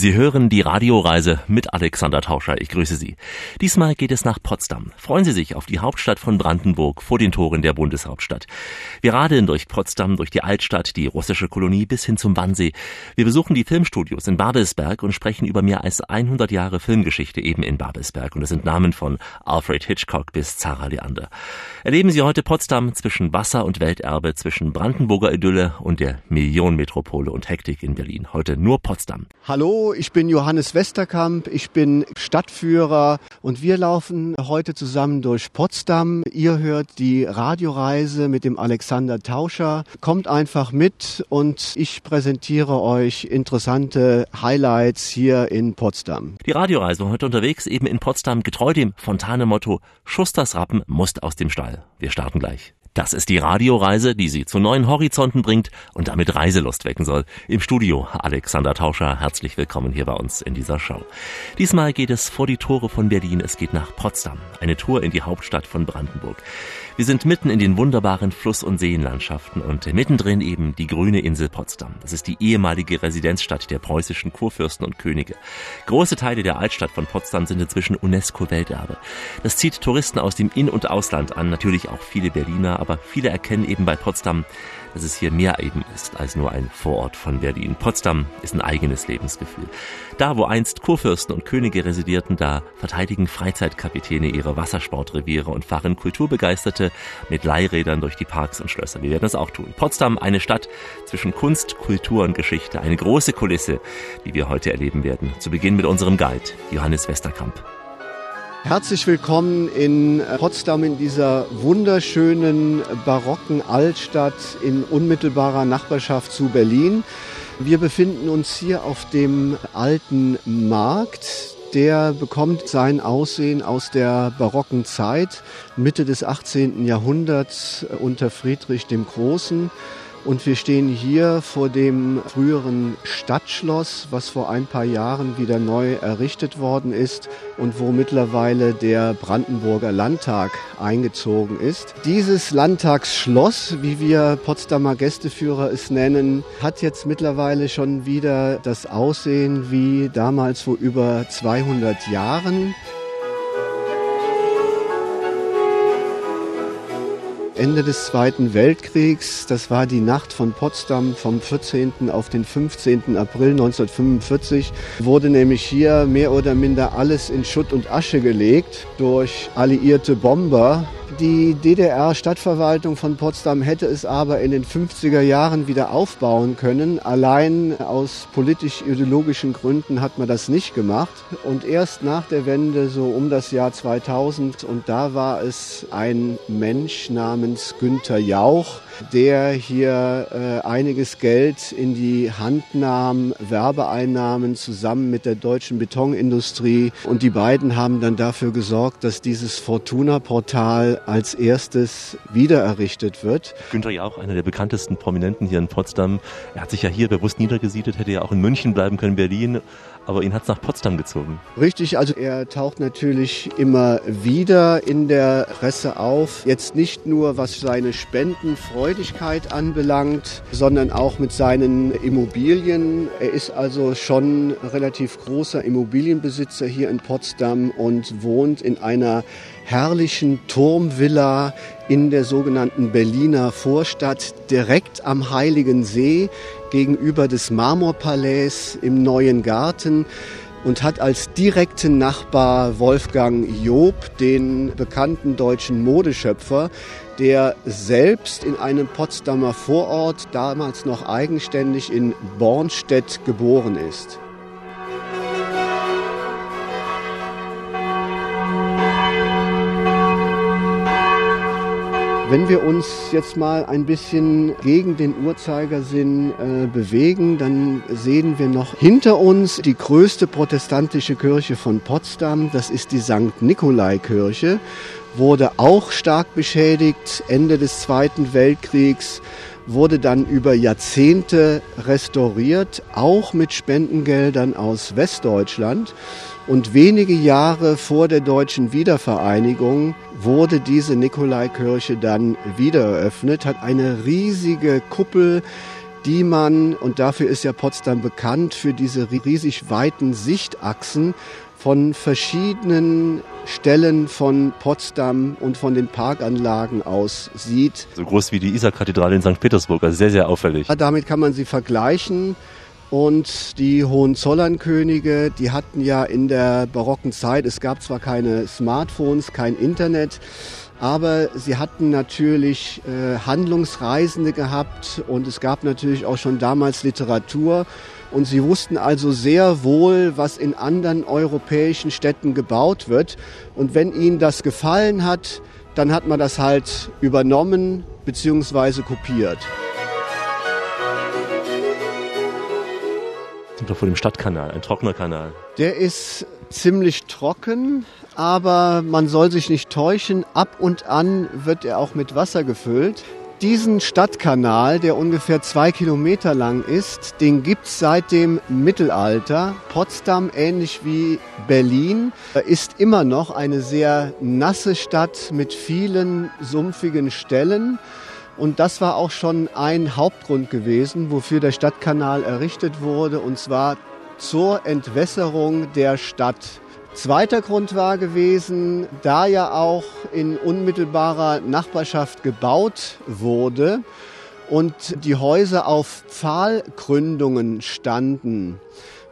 Sie hören die Radioreise mit Alexander Tauscher. Ich grüße Sie. Diesmal geht es nach Potsdam. Freuen Sie sich auf die Hauptstadt von Brandenburg vor den Toren der Bundeshauptstadt. Wir radeln durch Potsdam, durch die Altstadt, die russische Kolonie bis hin zum Wannsee. Wir besuchen die Filmstudios in Babelsberg und sprechen über mehr als 100 Jahre Filmgeschichte eben in Babelsberg. Und es sind Namen von Alfred Hitchcock bis Zara Leander. Erleben Sie heute Potsdam zwischen Wasser und Welterbe, zwischen Brandenburger Idylle und der Millionenmetropole und Hektik in Berlin. Heute nur Potsdam. Hallo ich bin Johannes Westerkamp, ich bin Stadtführer und wir laufen heute zusammen durch Potsdam. Ihr hört die Radioreise mit dem Alexander Tauscher. Kommt einfach mit und ich präsentiere euch interessante Highlights hier in Potsdam. Die Radioreise heute unterwegs eben in Potsdam getreu dem Fontane-Motto Schusters Rappen muss aus dem Stall. Wir starten gleich. Das ist die Radioreise, die Sie zu neuen Horizonten bringt und damit Reiselust wecken soll. Im Studio Alexander Tauscher, herzlich willkommen hier bei uns in dieser Show. Diesmal geht es vor die Tore von Berlin, es geht nach Potsdam, eine Tour in die Hauptstadt von Brandenburg. Wir sind mitten in den wunderbaren Fluss- und Seenlandschaften und mittendrin eben die grüne Insel Potsdam. Das ist die ehemalige Residenzstadt der preußischen Kurfürsten und Könige. Große Teile der Altstadt von Potsdam sind inzwischen UNESCO-Welterbe. Das zieht Touristen aus dem In- und Ausland an, natürlich auch viele Berliner, aber viele erkennen eben bei Potsdam, dass es hier mehr eben ist als nur ein Vorort von Berlin. Potsdam ist ein eigenes Lebensgefühl. Da, wo einst Kurfürsten und Könige residierten, da verteidigen Freizeitkapitäne ihre Wassersportreviere und fahren Kulturbegeisterte mit Leihrädern durch die Parks und Schlösser. Wir werden das auch tun. Potsdam, eine Stadt zwischen Kunst, Kultur und Geschichte, eine große Kulisse, die wir heute erleben werden. Zu Beginn mit unserem Guide, Johannes Westerkamp. Herzlich willkommen in Potsdam in dieser wunderschönen barocken Altstadt in unmittelbarer Nachbarschaft zu Berlin. Wir befinden uns hier auf dem alten Markt. Der bekommt sein Aussehen aus der barocken Zeit, Mitte des 18. Jahrhunderts unter Friedrich dem Großen. Und wir stehen hier vor dem früheren Stadtschloss, was vor ein paar Jahren wieder neu errichtet worden ist und wo mittlerweile der Brandenburger Landtag eingezogen ist. Dieses Landtagsschloss, wie wir Potsdamer Gästeführer es nennen, hat jetzt mittlerweile schon wieder das Aussehen wie damals vor über 200 Jahren. Ende des Zweiten Weltkriegs, das war die Nacht von Potsdam vom 14. auf den 15. April 1945, wurde nämlich hier mehr oder minder alles in Schutt und Asche gelegt durch alliierte Bomber. Die DDR-Stadtverwaltung von Potsdam hätte es aber in den 50er Jahren wieder aufbauen können. Allein aus politisch-ideologischen Gründen hat man das nicht gemacht. Und erst nach der Wende, so um das Jahr 2000, und da war es ein Mensch namens Günther Jauch, der hier äh, einiges Geld in die Hand nahm, Werbeeinnahmen zusammen mit der deutschen Betonindustrie. Und die beiden haben dann dafür gesorgt, dass dieses Fortuna-Portal als erstes wiedererrichtet wird. Günther Jauch, einer der bekanntesten Prominenten hier in Potsdam. Er hat sich ja hier bewusst niedergesiedelt, hätte ja auch in München bleiben können, Berlin aber ihn hat es nach Potsdam gezogen. Richtig, also er taucht natürlich immer wieder in der Presse auf. Jetzt nicht nur was seine Spendenfreudigkeit anbelangt, sondern auch mit seinen Immobilien. Er ist also schon relativ großer Immobilienbesitzer hier in Potsdam und wohnt in einer herrlichen Turmvilla in der sogenannten Berliner Vorstadt direkt am Heiligen See gegenüber des Marmorpalais im Neuen Garten und hat als direkten Nachbar Wolfgang Job, den bekannten deutschen Modeschöpfer, der selbst in einem Potsdamer Vorort, damals noch eigenständig in Bornstedt geboren ist. Wenn wir uns jetzt mal ein bisschen gegen den Uhrzeigersinn äh, bewegen, dann sehen wir noch hinter uns die größte protestantische Kirche von Potsdam. Das ist die St. Nikolai-Kirche. Wurde auch stark beschädigt Ende des Zweiten Weltkriegs wurde dann über Jahrzehnte restauriert, auch mit Spendengeldern aus Westdeutschland. Und wenige Jahre vor der deutschen Wiedervereinigung wurde diese Nikolaikirche dann wieder eröffnet, hat eine riesige Kuppel, die man, und dafür ist ja Potsdam bekannt, für diese riesig weiten Sichtachsen von verschiedenen Stellen von Potsdam und von den Parkanlagen aus sieht. So groß wie die Isar-Kathedrale in St. Petersburg, also sehr, sehr auffällig. Damit kann man sie vergleichen. Und die Hohenzollernkönige, die hatten ja in der barocken Zeit, es gab zwar keine Smartphones, kein Internet, aber sie hatten natürlich äh, Handlungsreisende gehabt und es gab natürlich auch schon damals Literatur und sie wussten also sehr wohl, was in anderen europäischen Städten gebaut wird. Und wenn ihnen das gefallen hat, dann hat man das halt übernommen bzw. kopiert. Doch vor dem Stadtkanal, ein trockener Kanal. Der ist ziemlich trocken, aber man soll sich nicht täuschen. Ab und an wird er auch mit Wasser gefüllt. Diesen Stadtkanal, der ungefähr zwei Kilometer lang ist, den gibt es seit dem Mittelalter. Potsdam, ähnlich wie Berlin, ist immer noch eine sehr nasse Stadt mit vielen sumpfigen Stellen. Und das war auch schon ein Hauptgrund gewesen, wofür der Stadtkanal errichtet wurde, und zwar zur Entwässerung der Stadt. Zweiter Grund war gewesen, da ja auch in unmittelbarer Nachbarschaft gebaut wurde und die Häuser auf Pfahlgründungen standen,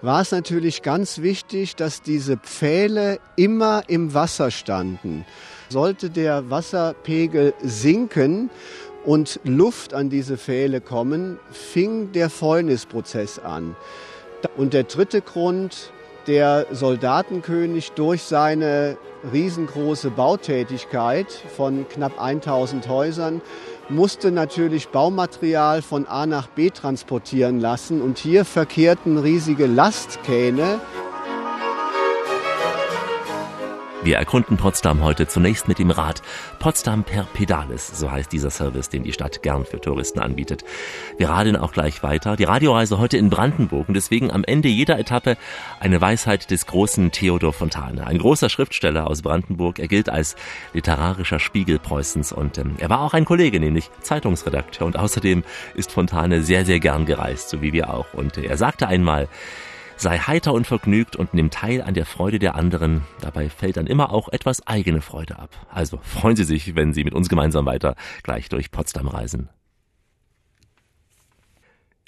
war es natürlich ganz wichtig, dass diese Pfähle immer im Wasser standen. Sollte der Wasserpegel sinken und Luft an diese Pfähle kommen, fing der Fäulnisprozess an. Und der dritte Grund, der Soldatenkönig durch seine riesengroße Bautätigkeit von knapp 1000 Häusern musste natürlich Baumaterial von A nach B transportieren lassen und hier verkehrten riesige Lastkähne Wir erkunden Potsdam heute zunächst mit dem Rad Potsdam per Pedales, so heißt dieser Service, den die Stadt gern für Touristen anbietet. Wir radeln auch gleich weiter. Die Radioreise heute in Brandenburg und deswegen am Ende jeder Etappe eine Weisheit des großen Theodor Fontane. Ein großer Schriftsteller aus Brandenburg. Er gilt als literarischer Spiegel Preußens und ähm, er war auch ein Kollege, nämlich Zeitungsredakteur und außerdem ist Fontane sehr, sehr gern gereist, so wie wir auch. Und er sagte einmal, sei heiter und vergnügt und nimm teil an der Freude der anderen. Dabei fällt dann immer auch etwas eigene Freude ab. Also freuen Sie sich, wenn Sie mit uns gemeinsam weiter gleich durch Potsdam reisen.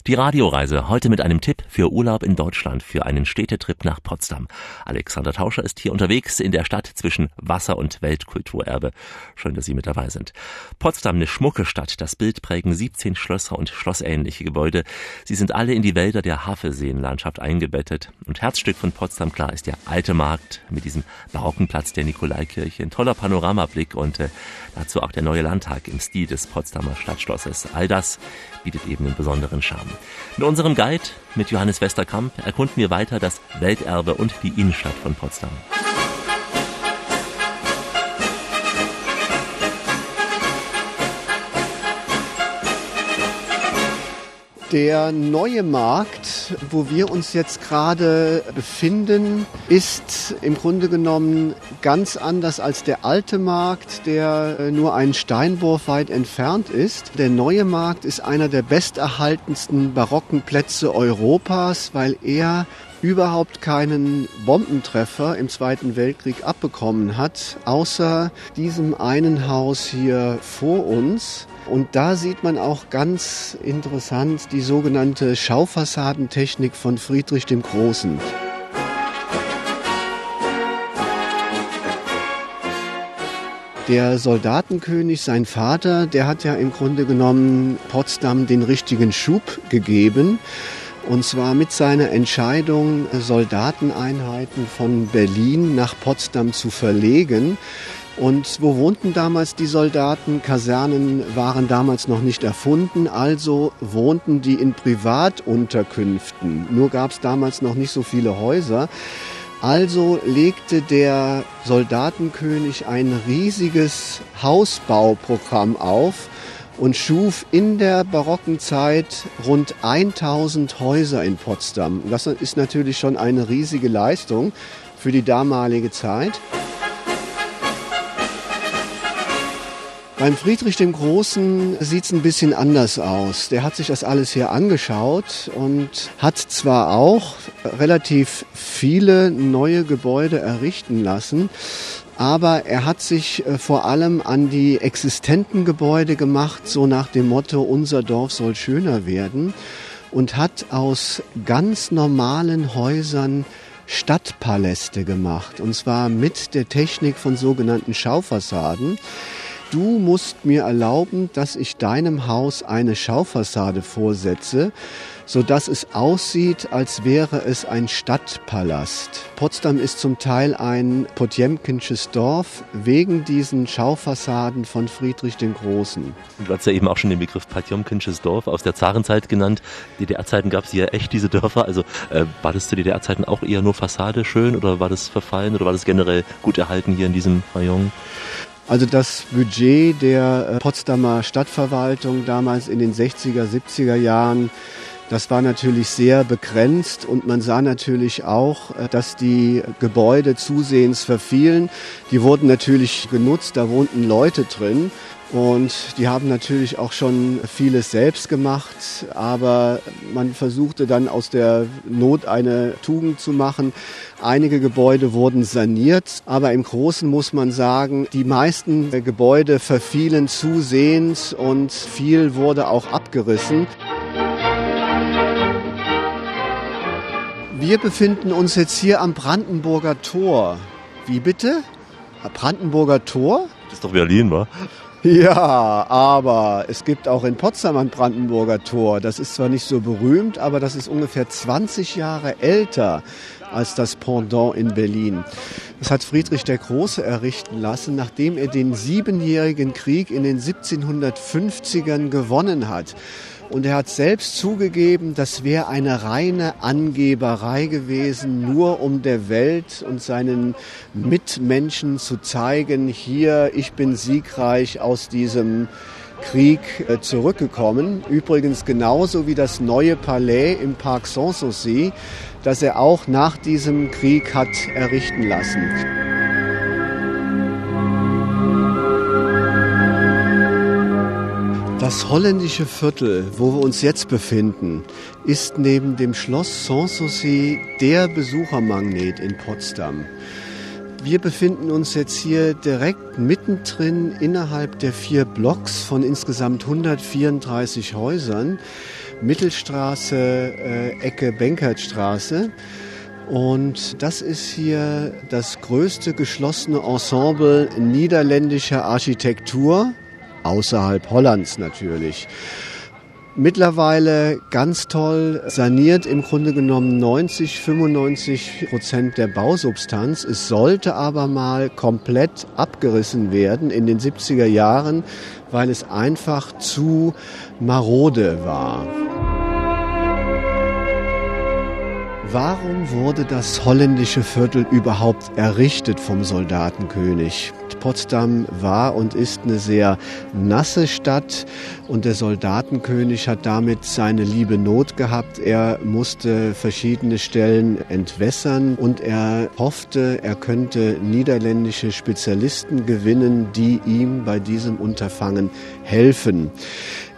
Die Radioreise heute mit einem Tipp für Urlaub in Deutschland für einen Städtetrip nach Potsdam. Alexander Tauscher ist hier unterwegs in der Stadt zwischen Wasser- und Weltkulturerbe. Schön, dass Sie mit dabei sind. Potsdam, eine schmucke Stadt. Das Bild prägen 17 Schlösser und schlossähnliche Gebäude. Sie sind alle in die Wälder der Hafeseenlandschaft eingebettet. Und Herzstück von Potsdam, klar, ist der alte Markt mit diesem barocken Platz der Nikolaikirche. Ein toller Panoramablick und äh, dazu auch der neue Landtag im Stil des Potsdamer Stadtschlosses. All das bietet eben einen besonderen Charme. Mit unserem Guide, mit Johannes Westerkamp, erkunden wir weiter das Welterbe und die Innenstadt von Potsdam. Der neue Markt, wo wir uns jetzt gerade befinden, ist im Grunde genommen ganz anders als der alte Markt, der äh, nur einen Steinwurf weit entfernt ist. Der neue Markt ist einer der besterhaltensten barocken Plätze Europas, weil er überhaupt keinen Bombentreffer im Zweiten Weltkrieg abbekommen hat, außer diesem einen Haus hier vor uns. Und da sieht man auch ganz interessant die sogenannte Schaufassadentechnik von Friedrich dem Großen. Der Soldatenkönig, sein Vater, der hat ja im Grunde genommen Potsdam den richtigen Schub gegeben. Und zwar mit seiner Entscheidung, Soldateneinheiten von Berlin nach Potsdam zu verlegen. Und wo wohnten damals die Soldaten? Kasernen waren damals noch nicht erfunden, also wohnten die in Privatunterkünften. Nur gab es damals noch nicht so viele Häuser. Also legte der Soldatenkönig ein riesiges Hausbauprogramm auf und schuf in der barocken Zeit rund 1000 Häuser in Potsdam. Das ist natürlich schon eine riesige Leistung für die damalige Zeit. Beim Friedrich dem Großen sieht es ein bisschen anders aus. Der hat sich das alles hier angeschaut und hat zwar auch relativ viele neue Gebäude errichten lassen, aber er hat sich äh, vor allem an die existenten Gebäude gemacht, so nach dem Motto, unser Dorf soll schöner werden und hat aus ganz normalen Häusern Stadtpaläste gemacht, und zwar mit der Technik von sogenannten Schaufassaden du musst mir erlauben, dass ich deinem Haus eine Schaufassade vorsetze, so dass es aussieht, als wäre es ein Stadtpalast. Potsdam ist zum Teil ein Potjemkinsches Dorf wegen diesen Schaufassaden von Friedrich dem Großen. Du hast ja eben auch schon den Begriff Potjemkinsches Dorf aus der Zarenzeit genannt. DDR-Zeiten gab es ja echt diese Dörfer. Also äh, war das zu DDR-Zeiten auch eher nur Fassade schön oder war das verfallen oder war das generell gut erhalten hier in diesem Rayon? Also das Budget der äh, Potsdamer Stadtverwaltung damals in den 60er, 70er Jahren, das war natürlich sehr begrenzt und man sah natürlich auch, äh, dass die Gebäude zusehends verfielen. Die wurden natürlich genutzt, da wohnten Leute drin und die haben natürlich auch schon vieles selbst gemacht, aber man versuchte dann aus der Not eine Tugend zu machen. Einige Gebäude wurden saniert, aber im Großen muss man sagen, die meisten Gebäude verfielen zusehends und viel wurde auch abgerissen. Wir befinden uns jetzt hier am Brandenburger Tor. Wie bitte? Brandenburger Tor? Das ist doch Berlin, wa? Ja, aber es gibt auch in Potsdam ein Brandenburger Tor. Das ist zwar nicht so berühmt, aber das ist ungefähr 20 Jahre älter als das Pendant in Berlin. Das hat Friedrich der Große errichten lassen, nachdem er den Siebenjährigen Krieg in den 1750ern gewonnen hat. Und er hat selbst zugegeben, das wäre eine reine Angeberei gewesen, nur um der Welt und seinen Mitmenschen zu zeigen, hier, ich bin siegreich aus diesem Krieg äh, zurückgekommen. Übrigens genauso wie das neue Palais im Parc Sanssouci, das er auch nach diesem Krieg hat errichten lassen. Das holländische Viertel, wo wir uns jetzt befinden, ist neben dem Schloss Sanssouci der Besuchermagnet in Potsdam. Wir befinden uns jetzt hier direkt mittendrin innerhalb der vier Blocks von insgesamt 134 Häusern. Mittelstraße, äh, Ecke Benkertstraße. Und das ist hier das größte geschlossene Ensemble niederländischer Architektur außerhalb Hollands natürlich. Mittlerweile ganz toll saniert, im Grunde genommen 90, 95 Prozent der Bausubstanz. Es sollte aber mal komplett abgerissen werden in den 70er Jahren, weil es einfach zu marode war. Warum wurde das holländische Viertel überhaupt errichtet vom Soldatenkönig? Potsdam war und ist eine sehr nasse Stadt und der Soldatenkönig hat damit seine liebe Not gehabt. Er musste verschiedene Stellen entwässern und er hoffte, er könnte niederländische Spezialisten gewinnen, die ihm bei diesem Unterfangen helfen.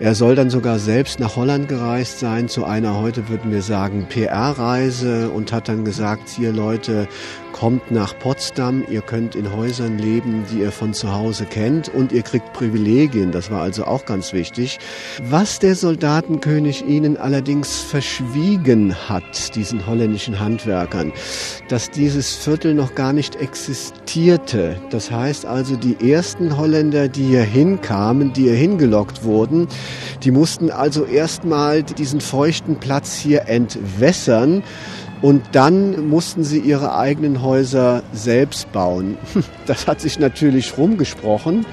Er soll dann sogar selbst nach Holland gereist sein, zu einer, heute würden wir sagen, PR-Reise und hat dann gesagt, hier Leute, kommt nach Potsdam, ihr könnt in Häusern leben, die ihr von zu Hause kennt und ihr kriegt Privilegien, das war also auch ganz wichtig. Was der Soldatenkönig ihnen allerdings verschwiegen hat, diesen holländischen Handwerkern, dass dieses Viertel noch gar nicht existierte. Das heißt also, die ersten Holländer, die hier hinkamen, die hier hingelockt wurden, die mussten also erstmal diesen feuchten Platz hier entwässern und dann mussten sie ihre eigenen Häuser selbst bauen. Das hat sich natürlich rumgesprochen,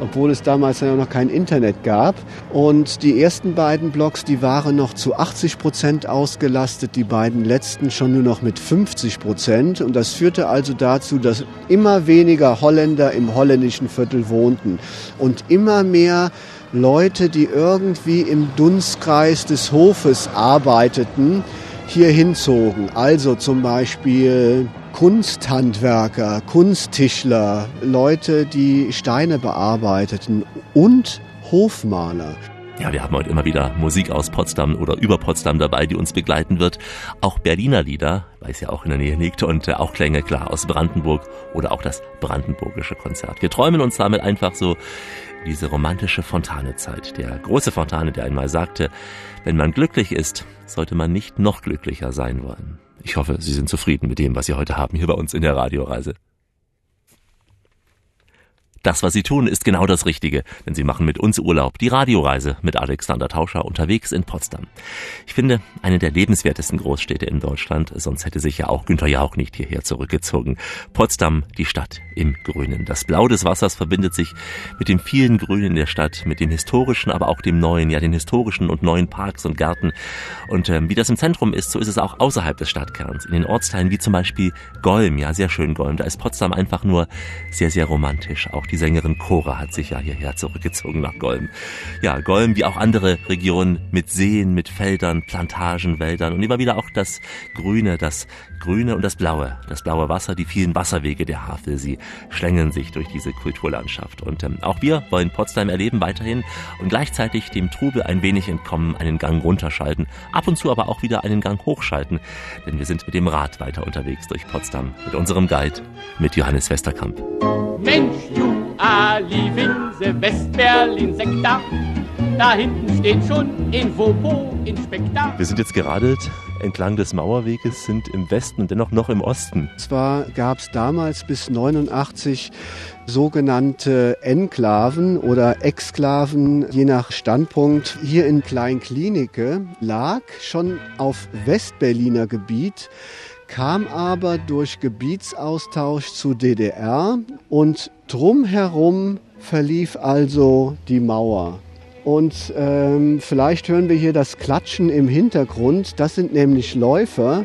obwohl es damals ja noch kein Internet gab. Und die ersten beiden Blocks, die waren noch zu 80 Prozent ausgelastet, die beiden letzten schon nur noch mit 50 Prozent. Und das führte also dazu, dass immer weniger Holländer im holländischen Viertel wohnten und immer mehr Leute, die irgendwie im Dunstkreis des Hofes arbeiteten, hier hinzogen. Also zum Beispiel Kunsthandwerker, Kunsttischler, Leute, die Steine bearbeiteten und Hofmaler. Ja, wir haben heute immer wieder Musik aus Potsdam oder über Potsdam dabei, die uns begleiten wird. Auch Berliner Lieder, weil es ja auch in der Nähe liegt, und äh, auch Klänge klar aus Brandenburg oder auch das Brandenburgische Konzert. Wir träumen uns damit einfach so diese romantische Fontanezeit. Der große Fontane, der einmal sagte, wenn man glücklich ist, sollte man nicht noch glücklicher sein wollen. Ich hoffe, Sie sind zufrieden mit dem, was Sie heute haben hier bei uns in der Radioreise. Das, was Sie tun, ist genau das Richtige, denn Sie machen mit uns Urlaub, die Radioreise mit Alexander Tauscher unterwegs in Potsdam. Ich finde, eine der lebenswertesten Großstädte in Deutschland, sonst hätte sich ja auch Günther Jauch nicht hierher zurückgezogen. Potsdam, die Stadt im Grünen. Das Blau des Wassers verbindet sich mit dem vielen Grünen der Stadt, mit dem historischen, aber auch dem neuen, ja den historischen und neuen Parks und Gärten. Und ähm, wie das im Zentrum ist, so ist es auch außerhalb des Stadtkerns, in den Ortsteilen wie zum Beispiel Golm, ja sehr schön Golm. Da ist Potsdam einfach nur sehr, sehr romantisch. Auch die Sängerin Cora hat sich ja hierher zurückgezogen nach Golm. Ja, Golm wie auch andere Regionen mit Seen, mit Feldern, Plantagen, Wäldern und immer wieder auch das Grüne, das Grüne und das Blaue, das blaue Wasser, die vielen Wasserwege der Havel, sie schlängeln sich durch diese Kulturlandschaft. Und ähm, auch wir wollen Potsdam erleben weiterhin und gleichzeitig dem Trubel ein wenig entkommen, einen Gang runterschalten, ab und zu aber auch wieder einen Gang hochschalten, denn wir sind mit dem Rad weiter unterwegs durch Potsdam, mit unserem Guide, mit Johannes Westerkamp. Mensch, du Ali Winse, Westberlin Sektor. Da hinten steht schon Infopo Inspektor. Wir sind jetzt gerade entlang des Mauerweges, sind im Westen und dennoch noch im Osten. Zwar gab es damals bis 89 sogenannte Enklaven oder Exklaven, je nach Standpunkt. Hier in Kleinklinike lag schon auf Westberliner Gebiet kam aber durch Gebietsaustausch zu DDR und drumherum verlief also die Mauer. Und ähm, vielleicht hören wir hier das Klatschen im Hintergrund. Das sind nämlich Läufer,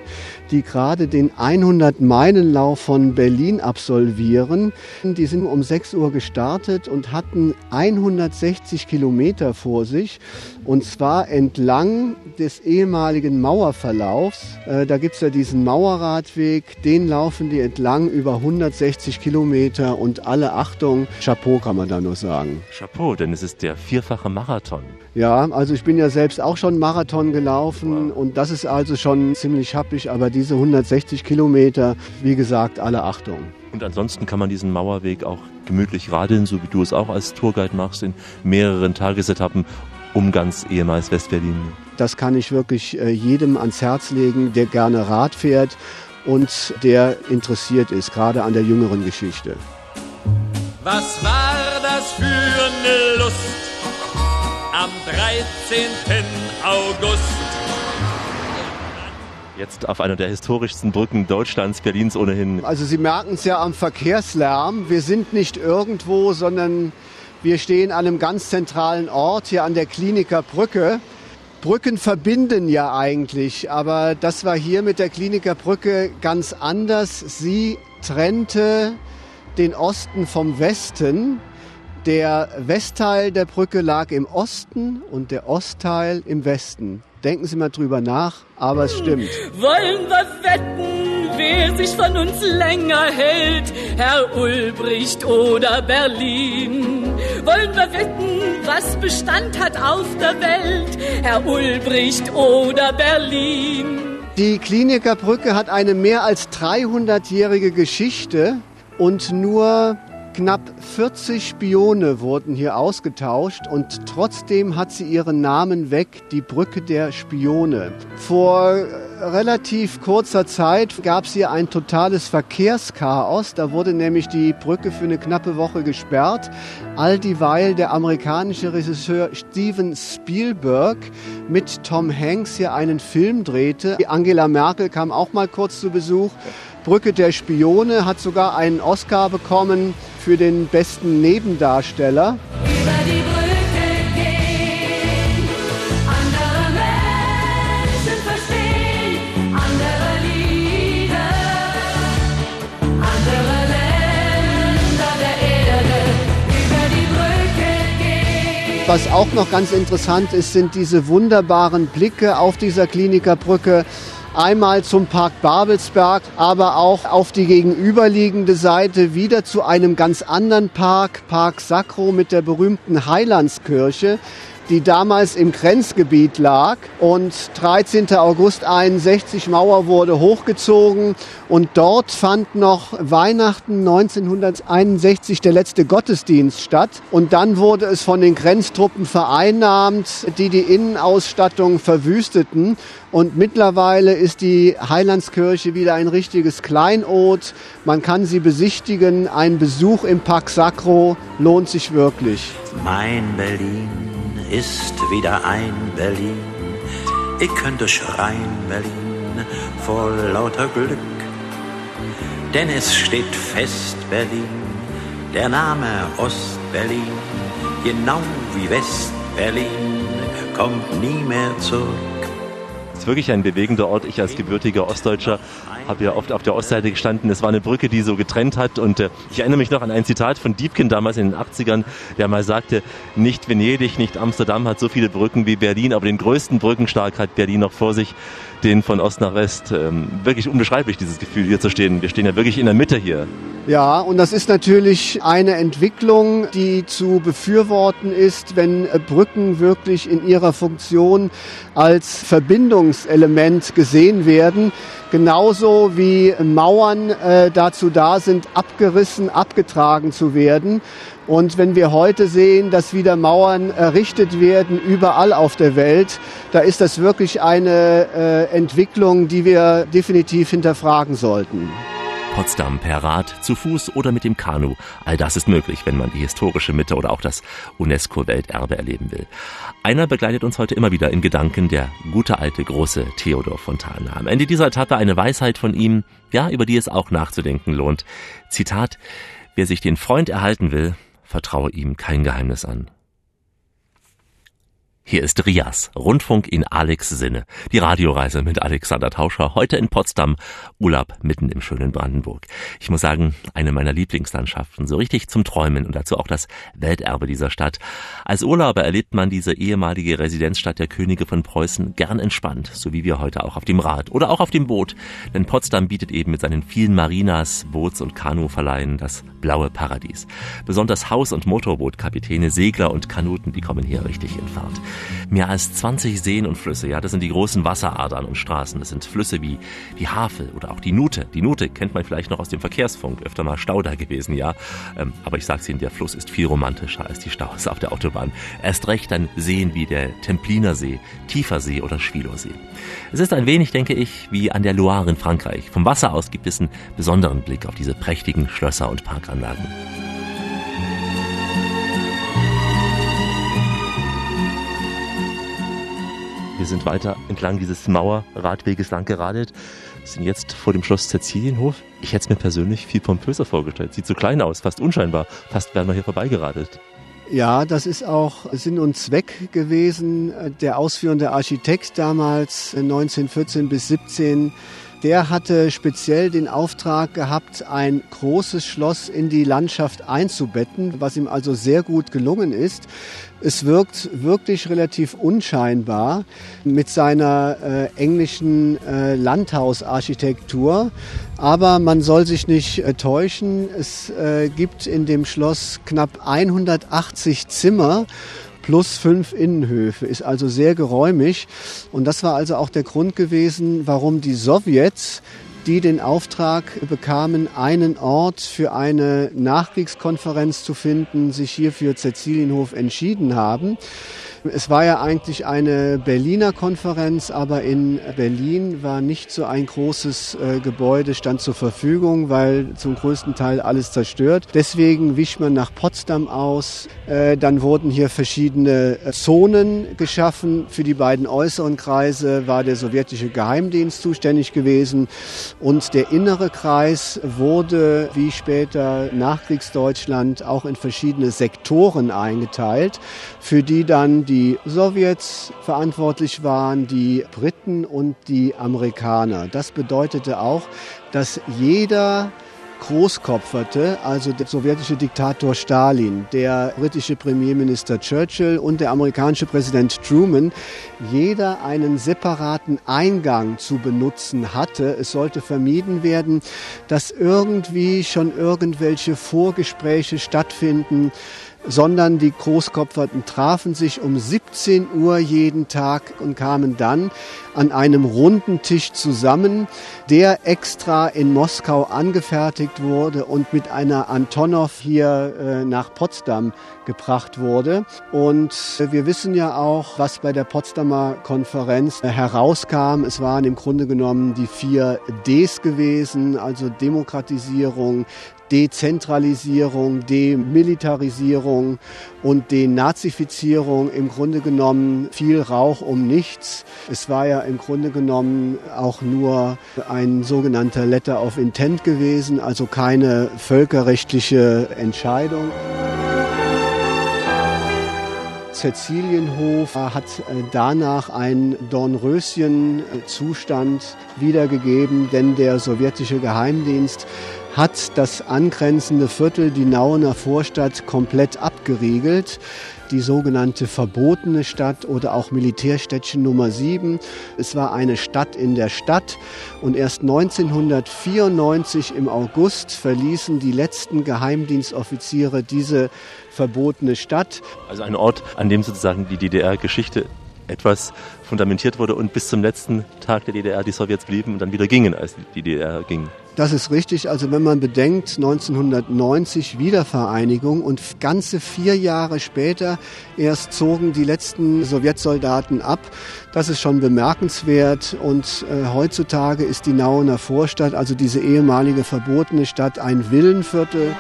die gerade den 100-Meilen-Lauf von Berlin absolvieren. Die sind um 6 Uhr gestartet und hatten 160 Kilometer vor sich. Und zwar entlang des ehemaligen Mauerverlaufs. Äh, da gibt es ja diesen Mauerradweg. Den laufen die entlang über 160 Kilometer. Und alle Achtung, Chapeau kann man da nur sagen. Chapeau, denn es ist der vierfache Marathon. Ja, also ich bin ja selbst auch schon Marathon gelaufen wow. und das ist also schon ziemlich happig, aber diese 160 Kilometer, wie gesagt, alle Achtung. Und ansonsten kann man diesen Mauerweg auch gemütlich radeln, so wie du es auch als Tourguide machst, in mehreren Tagesetappen um ganz ehemals Westberlin. Das kann ich wirklich äh, jedem ans Herz legen, der gerne Rad fährt und der interessiert ist, gerade an der jüngeren Geschichte. Was war das für eine Lust am 13. August? Jetzt auf einer der historischsten Brücken Deutschlands, Berlins ohnehin. Also Sie merken es ja am Verkehrslärm. Wir sind nicht irgendwo, sondern wir stehen an einem ganz zentralen Ort hier an der Kliniker Brücke. Brücken verbinden ja eigentlich, aber das war hier mit der Kliniker Brücke ganz anders. Sie trennte den Osten vom Westen. Der Westteil der Brücke lag im Osten und der Ostteil im Westen. Denken Sie mal drüber nach, aber es stimmt. Wollen wir wetten, wer sich von uns länger hält, Herr Ulbricht oder Berlin? Wollen wir wetten, was Bestand hat auf der Welt, Herr Ulbricht oder Berlin? Die Kliniker Brücke hat eine mehr als 300-jährige Geschichte und nur Knapp 40 Spione wurden hier ausgetauscht und trotzdem hat sie ihren Namen weg, die Brücke der Spione. Vor relativ kurzer Zeit gab es hier ein totales Verkehrschaos. Da wurde nämlich die Brücke für eine knappe Woche gesperrt. All dieweil der amerikanische Regisseur Steven Spielberg mit Tom Hanks hier einen Film drehte. Angela Merkel kam auch mal kurz zu Besuch. Brücke der Spione hat sogar einen Oscar bekommen für den besten Nebendarsteller. Über die Brücke gehen, andere Menschen verstehen, andere Lieder, andere Länder der Erde, über die Brücke gehen. Was auch noch ganz interessant ist, sind diese wunderbaren Blicke auf dieser Klinikerbrücke Einmal zum Park Babelsberg, aber auch auf die gegenüberliegende Seite wieder zu einem ganz anderen Park, Park Sacro mit der berühmten Heilandskirche die damals im Grenzgebiet lag. Und 13. August 61 Mauer wurde hochgezogen und dort fand noch Weihnachten 1961 der letzte Gottesdienst statt. Und dann wurde es von den Grenztruppen vereinnahmt, die die Innenausstattung verwüsteten. Und mittlerweile ist die Heilandskirche wieder ein richtiges Kleinod. Man kann sie besichtigen. Ein Besuch im Park Sacro lohnt sich wirklich. Mein Berlin ist wieder ein Berlin. Ich könnte schreien, Berlin, vor lauter Glück. Denn es steht fest, Berlin, der Name Ost-Berlin, genau wie West-Berlin, kommt nie mehr zurück. Es ist wirklich ein bewegender Ort. Ich als gebürtiger Ostdeutscher habe ja oft auf der Ostseite gestanden. Es war eine Brücke, die so getrennt hat. Und äh, ich erinnere mich noch an ein Zitat von Diebken damals in den 80ern, der mal sagte, nicht Venedig, nicht Amsterdam hat so viele Brücken wie Berlin, aber den größten Brückenstark hat Berlin noch vor sich, den von Ost nach West. Ähm, wirklich unbeschreiblich, dieses Gefühl hier zu stehen. Wir stehen ja wirklich in der Mitte hier. Ja, und das ist natürlich eine Entwicklung, die zu befürworten ist, wenn äh, Brücken wirklich in ihrer Funktion als Verbindungselement gesehen werden genauso wie Mauern äh, dazu da sind, abgerissen, abgetragen zu werden. Und wenn wir heute sehen, dass wieder Mauern errichtet werden, überall auf der Welt, da ist das wirklich eine äh, Entwicklung, die wir definitiv hinterfragen sollten. Potsdam per Rad, zu Fuß oder mit dem Kanu. All das ist möglich, wenn man die historische Mitte oder auch das UNESCO-Welterbe erleben will. Einer begleitet uns heute immer wieder in Gedanken, der gute alte große Theodor Fontane. Am Ende dieser Etappe eine Weisheit von ihm, ja, über die es auch nachzudenken lohnt. Zitat, wer sich den Freund erhalten will, vertraue ihm kein Geheimnis an. Hier ist Rias, Rundfunk in Alex Sinne. Die Radioreise mit Alexander Tauscher, heute in Potsdam, Urlaub mitten im schönen Brandenburg. Ich muss sagen, eine meiner Lieblingslandschaften, so richtig zum Träumen und dazu auch das Welterbe dieser Stadt. Als Urlauber erlebt man diese ehemalige Residenzstadt der Könige von Preußen gern entspannt, so wie wir heute auch auf dem Rad oder auch auf dem Boot. Denn Potsdam bietet eben mit seinen vielen Marinas, Boots- und Kanuverleihen das blaue Paradies. Besonders Haus- und Motorbootkapitäne, Segler und Kanuten, die kommen hier richtig in Fahrt. Mehr als 20 Seen und Flüsse, ja, das sind die großen Wasseradern und Straßen. Das sind Flüsse wie die Havel oder auch die Nute. Die Nute kennt man vielleicht noch aus dem Verkehrsfunk, öfter mal Stau da gewesen, ja. Ähm, aber ich sag's Ihnen, der Fluss ist viel romantischer als die Staus auf der Autobahn. Erst recht dann Seen wie der Templiner See, Tiefersee oder Schwilorsee. Es ist ein wenig, denke ich, wie an der Loire in Frankreich. Vom Wasser aus gibt es einen besonderen Blick auf diese prächtigen Schlösser und Parkanlagen. Wir sind weiter entlang dieses Mauerradweges lang geradelt, sind jetzt vor dem Schloss Cäcilienhof. Ich hätte es mir persönlich viel pompöser vorgestellt. Sieht so klein aus, fast unscheinbar. Fast wären wir hier vorbeigeradelt. Ja, das ist auch Sinn und Zweck gewesen. Der ausführende Architekt damals 1914 bis 17 der hatte speziell den Auftrag gehabt, ein großes Schloss in die Landschaft einzubetten, was ihm also sehr gut gelungen ist. Es wirkt wirklich relativ unscheinbar mit seiner äh, englischen äh, Landhausarchitektur. Aber man soll sich nicht äh, täuschen. Es äh, gibt in dem Schloss knapp 180 Zimmer plus fünf Innenhöfe, ist also sehr geräumig. Und das war also auch der Grund gewesen, warum die Sowjets die den Auftrag bekamen, einen Ort für eine Nachkriegskonferenz zu finden, sich hier für Cäcilienhof entschieden haben. Es war ja eigentlich eine Berliner Konferenz, aber in Berlin war nicht so ein großes äh, Gebäude, stand zur Verfügung, weil zum größten Teil alles zerstört. Deswegen wich man nach Potsdam aus. Äh, dann wurden hier verschiedene Zonen geschaffen. Für die beiden äußeren Kreise war der sowjetische Geheimdienst zuständig gewesen. Und der innere Kreis wurde, wie später Nachkriegsdeutschland, auch in verschiedene Sektoren eingeteilt, für die dann die die Sowjets verantwortlich waren, die Briten und die Amerikaner. Das bedeutete auch, dass jeder großkopferte, also der sowjetische Diktator Stalin, der britische Premierminister Churchill und der amerikanische Präsident Truman, jeder einen separaten Eingang zu benutzen hatte. Es sollte vermieden werden, dass irgendwie schon irgendwelche Vorgespräche stattfinden, sondern die Großkopferten trafen sich um 17 Uhr jeden Tag und kamen dann an einem runden Tisch zusammen, der extra in Moskau angefertigt wurde und mit einer Antonov hier äh, nach Potsdam gebracht wurde. Und wir wissen ja auch, was bei der Potsdamer Konferenz äh, herauskam. Es waren im Grunde genommen die vier Ds gewesen, also Demokratisierung, Dezentralisierung, Demilitarisierung und Denazifizierung im Grunde genommen viel Rauch um nichts. Es war ja im Grunde genommen auch nur ein sogenannter Letter of Intent gewesen, also keine völkerrechtliche Entscheidung. Cäcilienhof hat äh, danach einen Dornröschen-Zustand wiedergegeben, denn der sowjetische Geheimdienst hat das angrenzende Viertel, die Nauener Vorstadt, komplett abgeriegelt. Die sogenannte verbotene Stadt oder auch Militärstädtchen Nummer 7. Es war eine Stadt in der Stadt und erst 1994 im August verließen die letzten Geheimdienstoffiziere diese verbotene Stadt. Also ein Ort, an dem sozusagen die DDR-Geschichte etwas fundamentiert wurde und bis zum letzten Tag der DDR die Sowjets blieben und dann wieder gingen, als die DDR ging. Das ist richtig. Also wenn man bedenkt, 1990 Wiedervereinigung und ganze vier Jahre später erst zogen die letzten Sowjetsoldaten ab. Das ist schon bemerkenswert. Und äh, heutzutage ist die Nauener Vorstadt, also diese ehemalige verbotene Stadt, ein Villenviertel.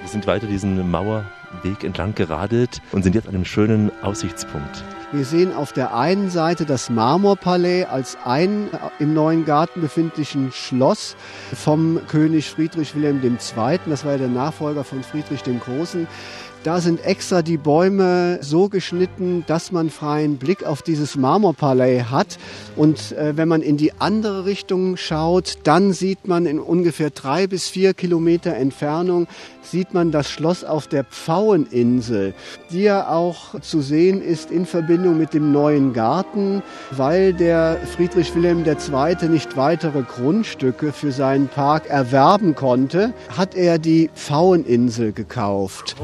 Wir sind weiter diesen Mauerweg entlang geradelt und sind jetzt an einem schönen Aussichtspunkt. Wir sehen auf der einen Seite das Marmorpalais als ein im neuen Garten befindlichen Schloss vom König Friedrich Wilhelm II. Das war ja der Nachfolger von Friedrich dem Großen. Da sind extra die Bäume so geschnitten, dass man freien Blick auf dieses Marmorpalais hat. Und äh, wenn man in die andere Richtung schaut, dann sieht man in ungefähr drei bis vier Kilometer Entfernung sieht man das Schloss auf der Pfaueninsel, die ja auch zu sehen ist in Verbindung mit dem neuen Garten, weil der Friedrich Wilhelm II. nicht weitere Grundstücke für seinen Park erwerben konnte, hat er die Pfaueninsel gekauft.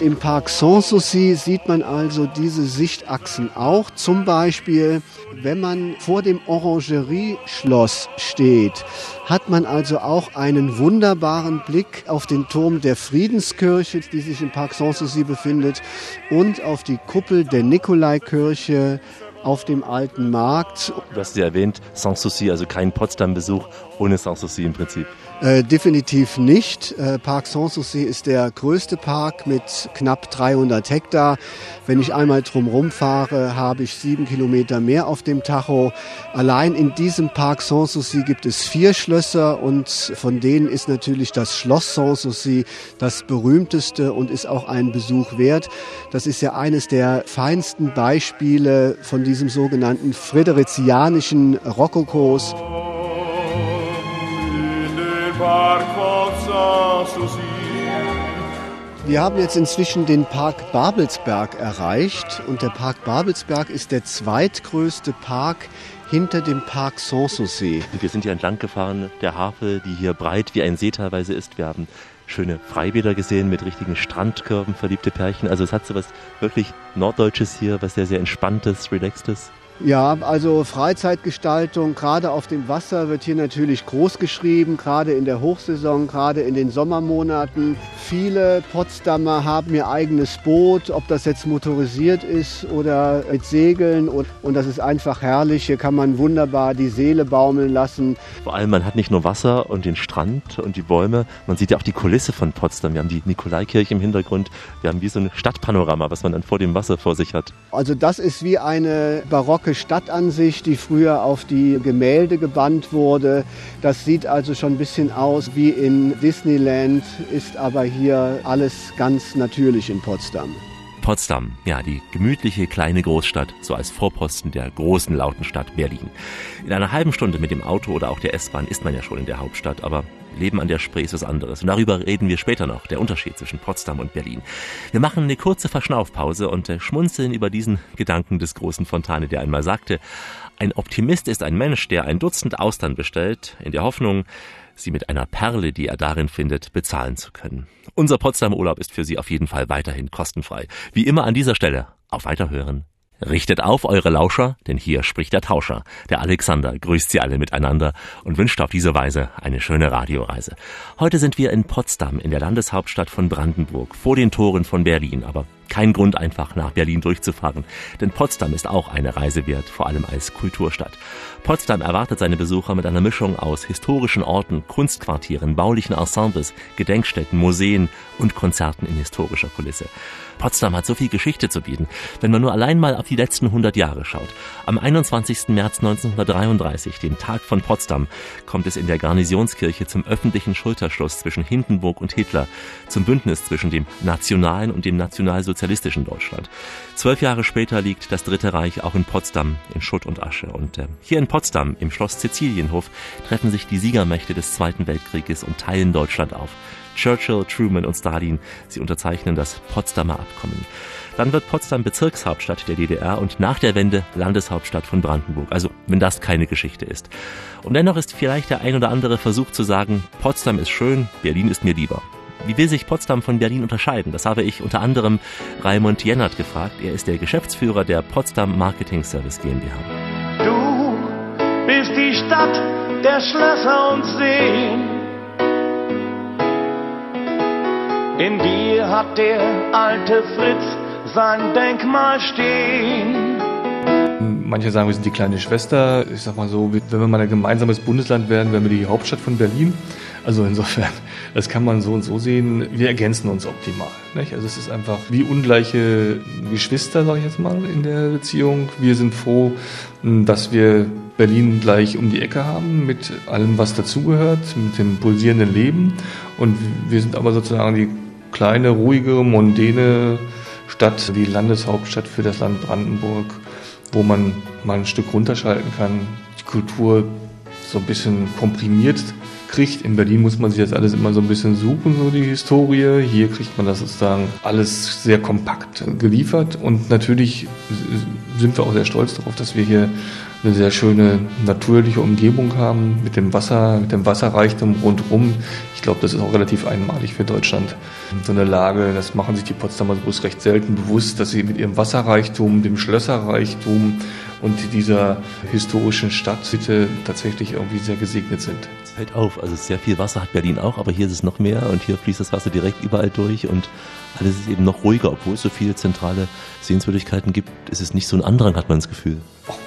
Im Park Sanssouci sieht man also diese Sichtachsen auch. Zum Beispiel, wenn man vor dem Orangerie-Schloss steht, hat man also auch einen wunderbaren Blick auf den Turm der Friedenskirche, die sich im Park Sanssouci befindet, und auf die Kuppel der Nikolaikirche auf dem alten Markt. Du hast ja erwähnt, Sanssouci, also kein Potsdam-Besuch ohne Sanssouci im Prinzip. Äh, definitiv nicht. Äh, Park Sanssouci ist der größte Park mit knapp 300 Hektar. Wenn ich einmal drumherum fahre, habe ich sieben Kilometer mehr auf dem Tacho. Allein in diesem Park Sanssouci gibt es vier Schlösser und von denen ist natürlich das Schloss Sanssouci das berühmteste und ist auch ein Besuch wert. Das ist ja eines der feinsten Beispiele von diesem sogenannten friderizianischen Rokokos. Wir haben jetzt inzwischen den Park Babelsberg erreicht und der Park Babelsberg ist der zweitgrößte Park hinter dem Park Sanssouci. Wir sind hier entlang gefahren, der Havel, die hier breit wie ein See teilweise ist. Wir haben schöne Freibäder gesehen mit richtigen Strandkörben, verliebte Pärchen. Also es hat so was wirklich Norddeutsches hier, was sehr, sehr entspanntes, relaxtes. Ja, also Freizeitgestaltung, gerade auf dem Wasser wird hier natürlich groß geschrieben, gerade in der Hochsaison, gerade in den Sommermonaten. Viele Potsdamer haben ihr eigenes Boot, ob das jetzt motorisiert ist oder mit Segeln. Und, und das ist einfach herrlich. Hier kann man wunderbar die Seele baumeln lassen. Vor allem, man hat nicht nur Wasser und den Strand und die Bäume, man sieht ja auch die Kulisse von Potsdam. Wir haben die Nikolaikirche im Hintergrund. Wir haben wie so ein Stadtpanorama, was man dann vor dem Wasser vor sich hat. Also das ist wie eine barocke barocke Stadtansicht, die früher auf die Gemälde gebannt wurde. Das sieht also schon ein bisschen aus wie in Disneyland, ist aber hier alles ganz natürlich in Potsdam. Potsdam, ja, die gemütliche kleine Großstadt, so als Vorposten der großen lauten Stadt Berlin. In einer halben Stunde mit dem Auto oder auch der S-Bahn ist man ja schon in der Hauptstadt, aber Leben an der Spree ist was anderes. Und darüber reden wir später noch, der Unterschied zwischen Potsdam und Berlin. Wir machen eine kurze Verschnaufpause und äh, schmunzeln über diesen Gedanken des großen Fontane, der einmal sagte, ein Optimist ist ein Mensch, der ein Dutzend Austern bestellt, in der Hoffnung, sie mit einer Perle, die er darin findet, bezahlen zu können. Unser Potsdam Urlaub ist für Sie auf jeden Fall weiterhin kostenfrei. Wie immer an dieser Stelle auf Weiterhören. Richtet auf eure Lauscher, denn hier spricht der Tauscher. Der Alexander grüßt Sie alle miteinander und wünscht auf diese Weise eine schöne Radioreise. Heute sind wir in Potsdam, in der Landeshauptstadt von Brandenburg, vor den Toren von Berlin, aber kein Grund einfach nach Berlin durchzufahren, denn Potsdam ist auch eine Reise wert, vor allem als Kulturstadt. Potsdam erwartet seine Besucher mit einer Mischung aus historischen Orten, Kunstquartieren, baulichen Ensembles, Gedenkstätten, Museen und Konzerten in historischer Kulisse. Potsdam hat so viel Geschichte zu bieten, wenn man nur allein mal auf die letzten 100 Jahre schaut. Am 21. März 1933, dem Tag von Potsdam, kommt es in der Garnisonskirche zum öffentlichen Schulterschluss zwischen Hindenburg und Hitler, zum Bündnis zwischen dem nationalen und dem nationalsozialistischen Deutschland. Zwölf Jahre später liegt das Dritte Reich auch in Potsdam in Schutt und Asche. Und äh, hier in Potsdam, im Schloss Sizilienhof, treffen sich die Siegermächte des Zweiten Weltkrieges und teilen Deutschland auf. Churchill, Truman und Stalin. Sie unterzeichnen das Potsdamer Abkommen. Dann wird Potsdam Bezirkshauptstadt der DDR und nach der Wende Landeshauptstadt von Brandenburg. Also, wenn das keine Geschichte ist. Und dennoch ist vielleicht der ein oder andere Versuch zu sagen, Potsdam ist schön, Berlin ist mir lieber. Wie will sich Potsdam von Berlin unterscheiden? Das habe ich unter anderem Raimund Jennert gefragt. Er ist der Geschäftsführer der Potsdam Marketing Service GmbH. Du bist die Stadt der Schlösser und Seen In dir hat der alte Fritz sein Denkmal stehen. Manche sagen, wir sind die kleine Schwester. Ich sag mal so, wenn wir mal ein gemeinsames Bundesland werden, wären wir die Hauptstadt von Berlin. Also insofern, das kann man so und so sehen. Wir ergänzen uns optimal. Nicht? Also es ist einfach wie ungleiche Geschwister, sage ich jetzt mal, in der Beziehung. Wir sind froh, dass wir Berlin gleich um die Ecke haben mit allem, was dazugehört, mit dem pulsierenden Leben. Und wir sind aber sozusagen die kleine, ruhige, mondäne Stadt, die Landeshauptstadt für das Land Brandenburg, wo man mal ein Stück runterschalten kann, die Kultur so ein bisschen komprimiert kriegt. In Berlin muss man sich das alles immer so ein bisschen suchen, so die Historie. Hier kriegt man das sozusagen alles sehr kompakt geliefert und natürlich sind wir auch sehr stolz darauf, dass wir hier eine sehr schöne natürliche Umgebung haben mit dem Wasser, mit dem Wasserreichtum rundherum. Ich glaube, das ist auch relativ einmalig für Deutschland. So eine Lage, das machen sich die Potsdamer bloß recht selten bewusst, dass sie mit ihrem Wasserreichtum, dem Schlösserreichtum und dieser historischen Stadt bitte tatsächlich irgendwie sehr gesegnet sind. Es fällt auf, also sehr viel Wasser hat Berlin auch, aber hier ist es noch mehr und hier fließt das Wasser direkt überall durch und alles ist eben noch ruhiger, obwohl es so viele zentrale Sehenswürdigkeiten gibt, ist es nicht so ein Andrang, hat man das Gefühl.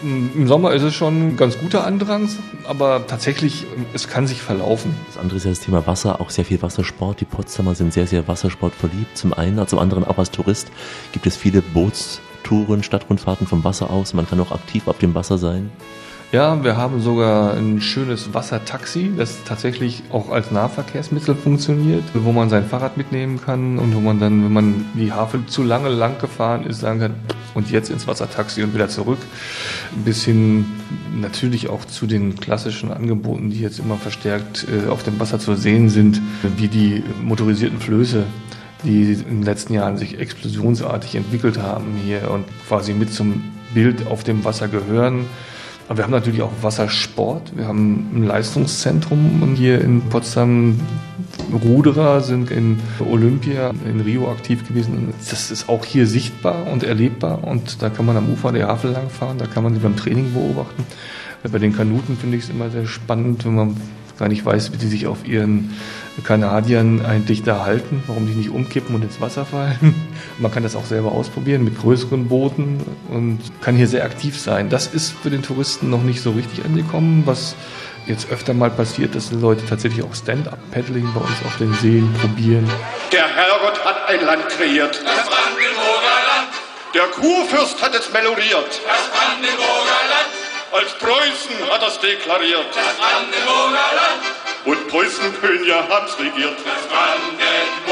Im Sommer ist es schon ein ganz guter Andrang, aber tatsächlich, es kann sich verlaufen. Das andere ist ja das Thema Wasser, auch sehr viel Wassersport. Die Potsdamer sind sehr, sehr wassersportverliebt. Zum einen, zum anderen auch als Tourist gibt es viele Bootstouren, Stadtrundfahrten vom Wasser aus. Man kann auch aktiv auf dem Wasser sein. Ja, wir haben sogar ein schönes Wassertaxi, das tatsächlich auch als Nahverkehrsmittel funktioniert, wo man sein Fahrrad mitnehmen kann und wo man dann, wenn man die Havel zu lange lang gefahren ist, sagen kann, und jetzt ins Wassertaxi und wieder zurück. Bis hin natürlich auch zu den klassischen Angeboten, die jetzt immer verstärkt äh, auf dem Wasser zu sehen sind, wie die motorisierten Flöße die in den letzten Jahren sich explosionsartig entwickelt haben hier und quasi mit zum Bild auf dem Wasser gehören. Aber wir haben natürlich auch Wassersport. Wir haben ein Leistungszentrum hier in Potsdam. Ruderer sind in Olympia, in Rio aktiv gewesen. Das ist auch hier sichtbar und erlebbar. Und da kann man am Ufer der Havel langfahren. Da kann man sie beim Training beobachten. Bei den Kanuten finde ich es immer sehr spannend, wenn man gar nicht weiß, wie die sich auf ihren Kanadiern eigentlich da halten, warum die nicht umkippen und ins Wasser fallen. Man kann das auch selber ausprobieren mit größeren Booten und kann hier sehr aktiv sein. Das ist für den Touristen noch nicht so richtig angekommen, was jetzt öfter mal passiert, dass die Leute tatsächlich auch Stand-up-Paddling bei uns auf den Seen probieren. Der Herrgott hat ein Land kreiert. Das Brandenburger Land. Der Kurfürst hat es melodiert. Das Brandenburger Land. Als Preußen hat er es deklariert. Das Brandenburger Land. Und Preußenkönige haben's regiert. Das Brandenburger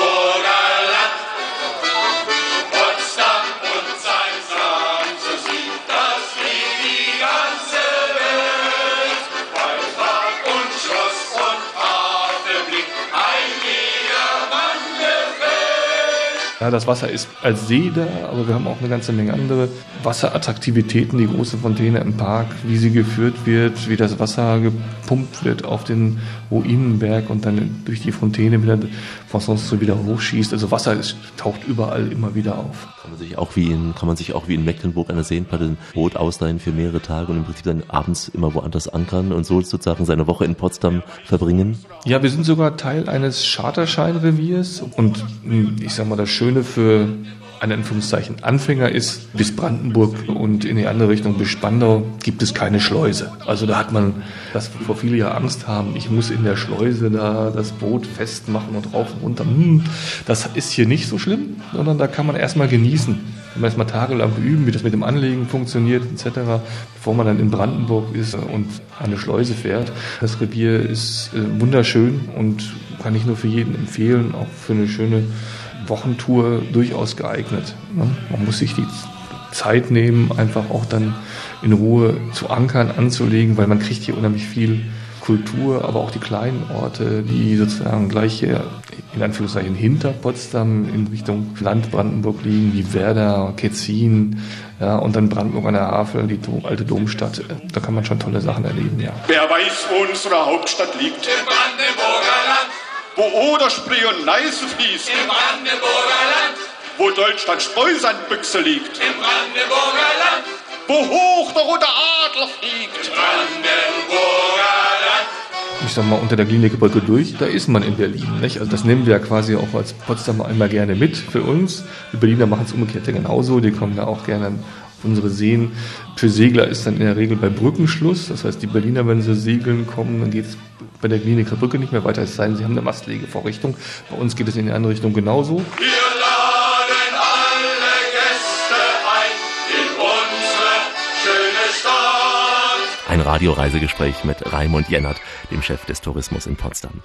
Das Wasser ist als See da, aber wir haben auch eine ganze Menge andere Wasserattraktivitäten, die große Fontäne im Park, wie sie geführt wird, wie das Wasser gepumpt wird auf den Ruinenberg und dann durch die Fontäne wieder von sonst so wieder hochschießt. Also Wasser ist, taucht überall immer wieder auf. Kann man sich auch wie in, kann man sich auch wie in Mecklenburg an der Seenplatte ein Boot ausleihen für mehrere Tage und im Prinzip dann abends immer woanders ankern und so sozusagen seine Woche in Potsdam verbringen? Ja, wir sind sogar Teil eines Charterscheinreviers und hm, ich sag mal, das Schöne für ein Anführungszeichen Anfänger ist, bis Brandenburg und in die andere Richtung bis Spandau gibt es keine Schleuse. Also da hat man, das vor viele ja Angst haben, ich muss in der Schleuse da das Boot festmachen und rauf und runter. Hm, das ist hier nicht so schlimm, sondern da kann man erstmal genießen. Kann man erstmal tagelang üben, wie das mit dem Anlegen funktioniert etc., bevor man dann in Brandenburg ist und eine Schleuse fährt. Das Revier ist äh, wunderschön und kann ich nur für jeden empfehlen, auch für eine schöne Wochentour durchaus geeignet. Ne? Man muss sich die Zeit nehmen, einfach auch dann in Ruhe zu ankern, anzulegen, weil man kriegt hier unheimlich viel Kultur, aber auch die kleinen Orte, die sozusagen gleich hier in Anführungszeichen hinter Potsdam in Richtung Land Brandenburg liegen, wie Werder, Ketzin, ja, und dann Brandenburg an der Havel, die alte Domstadt. Da kann man schon tolle Sachen erleben, ja. Wer weiß, wo unsere Hauptstadt liegt? Im Brandenburger Wo Oder, Spree und Neiße fließt? im Brandenburger Land, Wo Deutschland Streusandbüchse liegt? im Brandenburger Land, Wo hoch der rote Adler fliegt? Brandenburger Land. ich sag mal, unter der Klinikbrücke durch, da ist man in Berlin. Nicht? Also das nehmen wir ja quasi auch als Potsdamer einmal gerne mit für uns. Die Berliner machen es umgekehrt ja genauso, die kommen da auch gerne unsere Seen. Für Segler ist dann in der Regel bei Brückenschluss, das heißt die Berliner, wenn sie segeln kommen, dann geht es bei der Kliniker Brücke nicht mehr weiter, es sei denn, sie haben eine Mastlegevorrichtung. Bei uns geht es in die andere Richtung genauso. Wir laden alle Gäste ein in unsere schöne Stadt. Ein Radioreisegespräch mit Raimund Jennert, dem Chef des Tourismus in Potsdam.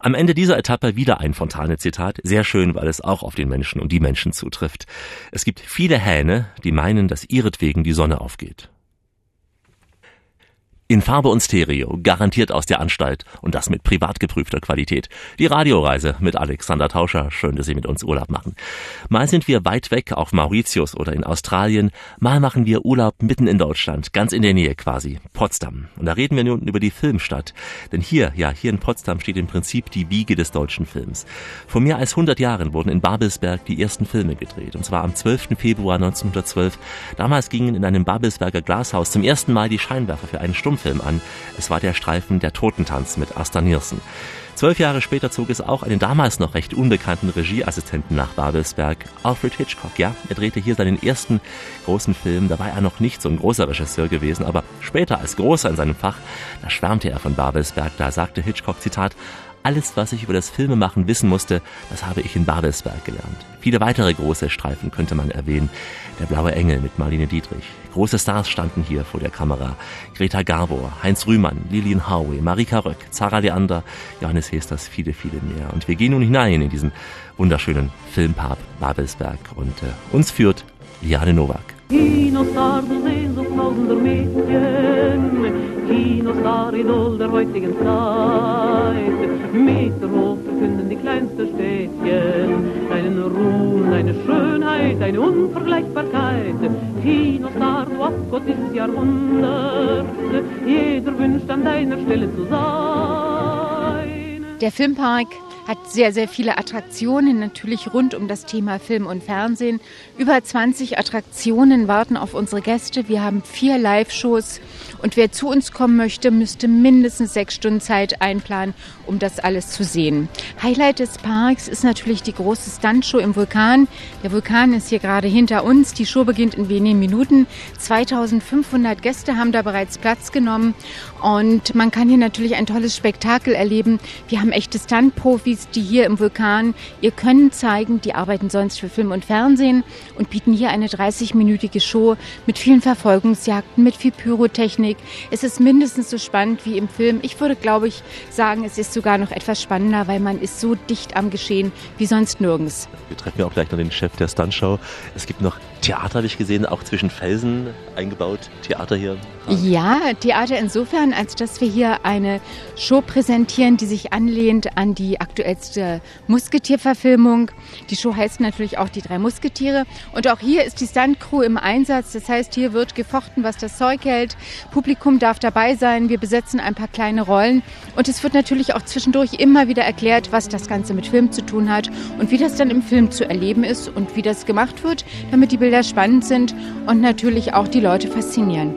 Am Ende dieser Etappe wieder ein Fontane-Zitat. Sehr schön, weil es auch auf den Menschen und die Menschen zutrifft. Es gibt viele Hähne, die meinen, dass ihretwegen die Sonne aufgeht. In Farbe und Stereo, garantiert aus der Anstalt und das mit privat geprüfter Qualität. Die Radioreise mit Alexander Tauscher. Schön, dass Sie mit uns Urlaub machen. Mal sind wir weit weg auf Mauritius oder in Australien, mal machen wir Urlaub mitten in Deutschland, ganz in der Nähe quasi, Potsdam. Und da reden wir nun über die Filmstadt. Denn hier, ja, hier in Potsdam steht im Prinzip die Wiege des deutschen Films. Vor mehr als 100 Jahren wurden in Babelsberg die ersten Filme gedreht. Und zwar am 12. Februar 1912. Damals gingen in einem Babelsberger Glashaus zum ersten Mal die Scheinwerfer für einen Stummfilm an. Es war der Streifen Der Totentanz mit Asta Niersen. Zwölf Jahre später zog es auch einen damals noch recht unbekannten Regieassistenten nach Babelsberg, Alfred Hitchcock. Ja, er drehte hier seinen ersten großen Film. Da war er noch nicht so ein großer Regisseur gewesen, aber später als großer in seinem Fach, da schwärmte er von Babelsberg. Da sagte Hitchcock, Zitat, alles, was ich über das Filmemachen wissen musste, das habe ich in Babelsberg gelernt. Viele weitere große Streifen könnte man erwähnen. Der Blaue Engel mit Marlene Dietrich. Große Stars standen hier vor der Kamera. Greta Garbo, Heinz Rühmann, Lilian Howe, Marika Röck, Zara Leander, Johannes Hesters, viele, viele mehr. Und wir gehen nun hinein in diesen wunderschönen Filmpark Babelsberg. Und äh, uns führt Liane Nowak. Kinostar, Idol der heutigen Zeit. Meterhoch verkünden die kleinsten Städtchen, deinen Ruhm, deine Schönheit, deine Unvergleichbarkeit. Kinostar, du Abgott des Jahrhunderts, jeder wünscht an deiner Stelle zu sein. Der Filmpark hat sehr, sehr viele Attraktionen, natürlich rund um das Thema Film und Fernsehen. Über 20 Attraktionen warten auf unsere Gäste. Wir haben vier Live-Shows und wer zu uns kommen möchte, müsste mindestens sechs Stunden Zeit einplanen, um das alles zu sehen. Highlight des Parks ist natürlich die große Stuntshow im Vulkan. Der Vulkan ist hier gerade hinter uns. Die Show beginnt in wenigen Minuten. 2500 Gäste haben da bereits Platz genommen und man kann hier natürlich ein tolles Spektakel erleben. Wir haben echte Stunt-Profis, die hier im Vulkan ihr Können zeigen. Die arbeiten sonst für Film und Fernsehen und bieten hier eine 30-minütige Show mit vielen Verfolgungsjagden, mit viel Pyrotechnik. Es ist mindestens so spannend wie im Film. Ich würde, glaube ich, sagen, es ist sogar noch etwas spannender, weil man ist so dicht am Geschehen wie sonst nirgends. Wir treffen ja auch gleich noch den Chef der Stuntshow. Es gibt noch Theater habe ich gesehen, auch zwischen Felsen eingebaut. Theater hier. Ja, Theater insofern, als dass wir hier eine Show präsentieren, die sich anlehnt an die aktuellste Musketierverfilmung. Die Show heißt natürlich auch Die drei Musketiere. Und auch hier ist die Stuntcrew im Einsatz. Das heißt, hier wird gefochten, was das Zeug hält. Publikum darf dabei sein. Wir besetzen ein paar kleine Rollen. Und es wird natürlich auch zwischendurch immer wieder erklärt, was das Ganze mit Film zu tun hat und wie das dann im Film zu erleben ist und wie das gemacht wird, damit die Bilder spannend sind und natürlich auch die Leute faszinieren.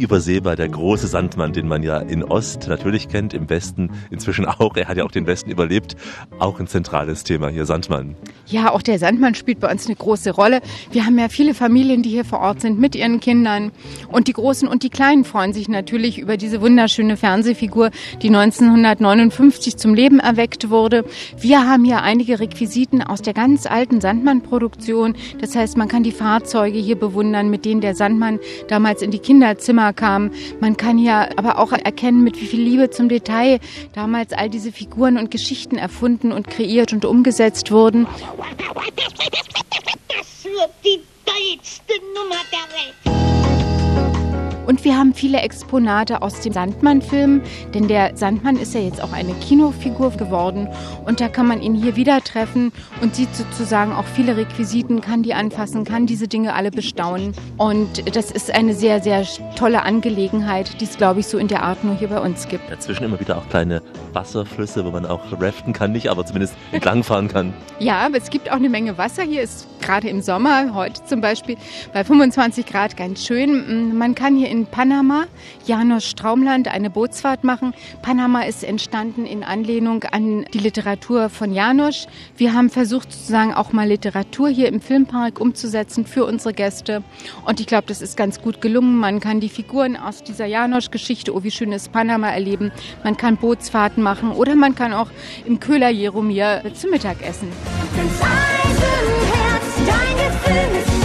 Unübersehbar der große Sandmann, den man ja in Ost natürlich kennt, im Westen inzwischen auch. Er hat ja auch den Westen überlebt. Auch ein zentrales Thema hier, Sandmann. Ja, auch der Sandmann spielt bei uns eine große Rolle. Wir haben ja viele Familien, die hier vor Ort sind mit ihren Kindern. Und die Großen und die Kleinen freuen sich natürlich über diese wunderschöne Fernsehfigur, die 1959 zum Leben erweckt wurde. Wir haben hier einige Requisiten aus der ganz alten Sandmann-Produktion. Das heißt, man kann die Fahrzeuge hier bewundern, mit denen der Sandmann damals in die Kinderzimmer kam. Man kann hier aber auch erkennen, mit wie viel Liebe zum Detail damals all diese Figuren und Geschichten erfunden und kreiert und umgesetzt wurden. Das wird die tollste Nummer der Welt. Und wir haben viele Exponate aus dem Sandmann-Film, denn der Sandmann ist ja jetzt auch eine Kinofigur geworden und da kann man ihn hier wieder treffen und sieht sozusagen auch viele Requisiten, kann die anfassen, kann diese Dinge alle bestaunen. Und das ist eine sehr, sehr tolle Angelegenheit, die es, glaube ich, so in der Art nur hier bei uns gibt. Dazwischen immer wieder auch kleine Wasserflüsse, wo man auch raften kann, nicht, aber zumindest entlangfahren kann. Ja, aber es gibt auch eine Menge Wasser. Hier ist gerade im Sommer, heute zum Beispiel, bei 25 Grad ganz schön. Man kann hier in Panama, Janos Straumland, eine Bootsfahrt machen. Panama ist entstanden in Anlehnung an die Literatur von Janos. Wir haben versucht, sozusagen auch mal Literatur hier im Filmpark umzusetzen für unsere Gäste. Und ich glaube, das ist ganz gut gelungen. Man kann die Figuren aus dieser Janos-Geschichte, oh wie schön ist Panama, erleben. Man kann Bootsfahrten machen oder man kann auch im Köhler Jeromir zu Mittag essen. Dein Geheim.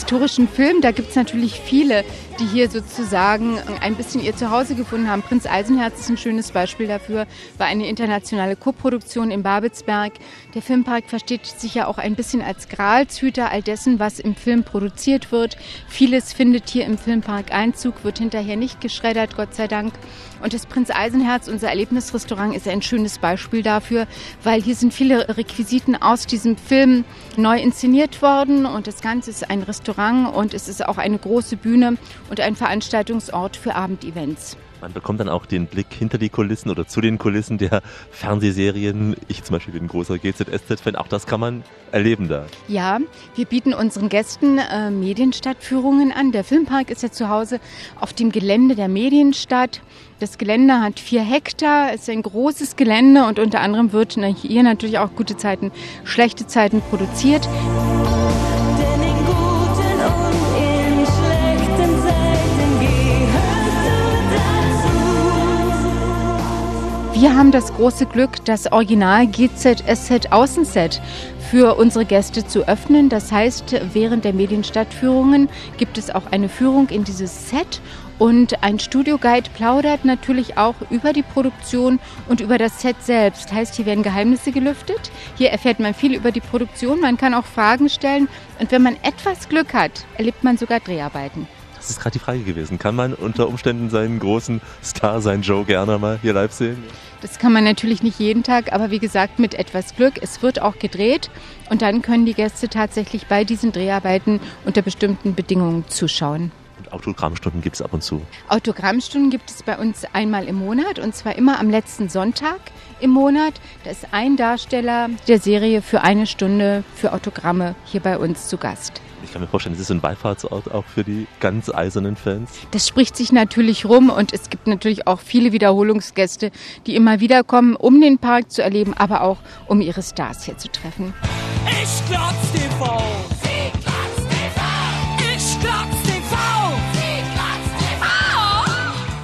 Historischen Film, da gibt es natürlich viele, die hier sozusagen ein bisschen ihr Zuhause gefunden haben. Prinz Eisenherz ist ein schönes Beispiel dafür, war eine internationale Koproduktion in Babelsberg. Der Filmpark versteht sich ja auch ein bisschen als Gralshüter all dessen, was im Film produziert wird. Vieles findet hier im Filmpark Einzug, wird hinterher nicht geschreddert, Gott sei Dank. Und das Prinz Eisenherz, unser Erlebnisrestaurant, ist ein schönes Beispiel dafür, weil hier sind viele Requisiten aus diesem Film neu inszeniert worden und das Ganze ist ein Restaurant und es ist auch eine große Bühne und ein Veranstaltungsort für Abendevents. Man bekommt dann auch den Blick hinter die Kulissen oder zu den Kulissen der Fernsehserien. Ich zum Beispiel bin ein großer GZSZ-Fan. Auch das kann man erleben da. Ja, wir bieten unseren Gästen äh, Medienstadtführungen an. Der Filmpark ist ja zu Hause auf dem Gelände der Medienstadt. Das Gelände hat vier Hektar, ist ein großes Gelände und unter anderem wird hier natürlich auch gute Zeiten, schlechte Zeiten produziert. Wir haben das große Glück, das Original GZSZ Außenset für unsere Gäste zu öffnen. Das heißt, während der Medienstadtführungen gibt es auch eine Führung in dieses Set und ein Studioguide plaudert natürlich auch über die Produktion und über das Set selbst. Heißt, hier werden Geheimnisse gelüftet. Hier erfährt man viel über die Produktion. Man kann auch Fragen stellen. Und wenn man etwas Glück hat, erlebt man sogar Dreharbeiten. Das ist gerade die Frage gewesen. Kann man unter Umständen seinen großen Star, seinen Joe, gerne mal hier live sehen? Das kann man natürlich nicht jeden Tag, aber wie gesagt, mit etwas Glück. Es wird auch gedreht und dann können die Gäste tatsächlich bei diesen Dreharbeiten unter bestimmten Bedingungen zuschauen. Und Autogrammstunden gibt es ab und zu? Autogrammstunden gibt es bei uns einmal im Monat und zwar immer am letzten Sonntag im Monat. Da ist ein Darsteller der Serie für eine Stunde für Autogramme hier bei uns zu Gast. Ich kann mir vorstellen, es ist ein Wallfahrtsort auch für die ganz eisernen Fans. Das spricht sich natürlich rum und es gibt natürlich auch viele Wiederholungsgäste, die immer wieder kommen, um den Park zu erleben, aber auch um ihre Stars hier zu treffen. Ich glotz TV!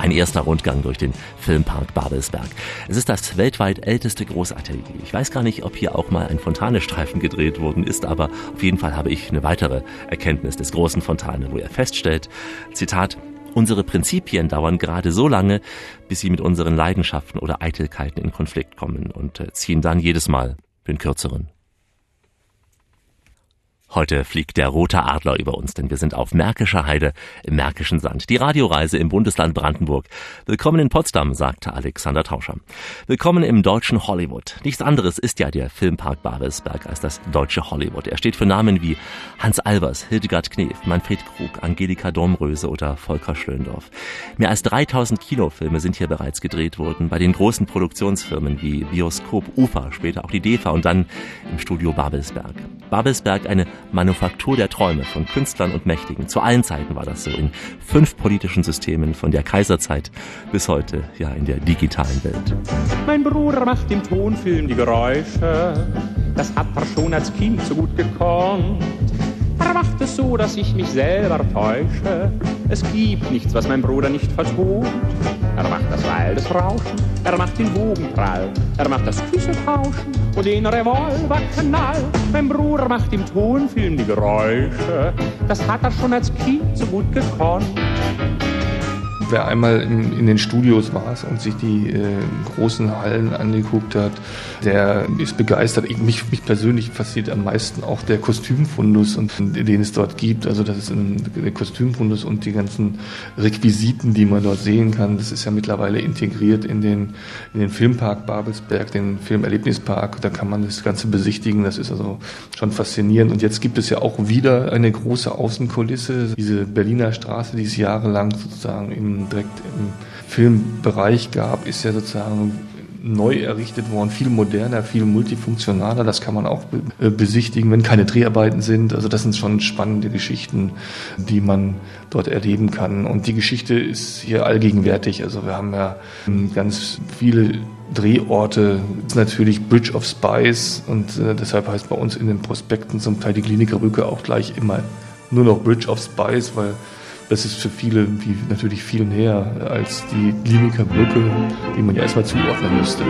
Ein erster Rundgang durch den Filmpark Babelsberg. Es ist das weltweit älteste Großatelier. Ich weiß gar nicht, ob hier auch mal ein Fontanestreifen gedreht worden ist, aber auf jeden Fall habe ich eine weitere Erkenntnis des großen Fontane, wo er feststellt, Zitat, Unsere Prinzipien dauern gerade so lange, bis sie mit unseren Leidenschaften oder Eitelkeiten in Konflikt kommen und äh, ziehen dann jedes Mal den kürzeren. Heute fliegt der rote Adler über uns, denn wir sind auf Märkischer Heide im Märkischen Sand. Die Radioreise im Bundesland Brandenburg. Willkommen in Potsdam, sagte Alexander Tauscher. Willkommen im deutschen Hollywood. Nichts anderes ist ja der Filmpark Babelsberg als das deutsche Hollywood. Er steht für Namen wie Hans Albers, Hildegard Knef, Manfred Krug, Angelika Domröse oder Volker Schlöndorff. Mehr als 3000 Kinofilme sind hier bereits gedreht worden, bei den großen Produktionsfirmen wie Bioskop, UFA, später auch die DEFA und dann im Studio Babelsberg. Babelsberg eine Manufaktur der Träume von Künstlern und Mächtigen. Zu allen Zeiten war das so. In fünf politischen Systemen, von der Kaiserzeit bis heute, ja, in der digitalen Welt. Mein Bruder macht im Tonfilm die Geräusche. Das hat er schon als Kind so gut gekonnt. Er macht es so, dass ich mich selber täusche. Es gibt nichts, was mein Bruder nicht vertont. Er macht das Weil des Rauschen, er macht den Wogenprall, er macht das Küssetauschen und den Revolverknall. Mein Bruder macht im Tonfilm die Geräusche. Das hat er schon als Kind so gut gekonnt. Wer einmal in, in, den Studios war und sich die äh, großen Hallen angeguckt hat, der ist begeistert. Ich, mich, mich persönlich fasziniert am meisten auch der Kostümfundus, und, den es dort gibt. Also das ist ein, der Kostümfundus und die ganzen Requisiten, die man dort sehen kann. Das ist ja mittlerweile integriert in den, in den Filmpark Babelsberg, den Filmerlebnispark. Da kann man das Ganze besichtigen. Das ist also schon faszinierend. Und jetzt gibt es ja auch wieder eine große Außenkulisse, diese Berliner Straße, die es jahrelang sozusagen im direkt im Filmbereich gab, ist ja sozusagen neu errichtet worden, viel moderner, viel multifunktionaler. Das kann man auch äh, besichtigen, wenn keine Dreharbeiten sind. Also das sind schon spannende Geschichten, die man dort erleben kann. Und die Geschichte ist hier allgegenwärtig. Also wir haben ja ähm, ganz viele Drehorte. Das ist natürlich Bridge of Spies und äh, deshalb heißt bei uns in den Prospekten zum Teil die Klinikerbrücke auch gleich immer nur noch Bridge of Spies, weil das ist für viele wie natürlich viel näher als die Kliniker Brücke, die man ja erstmal zuordnen müsste.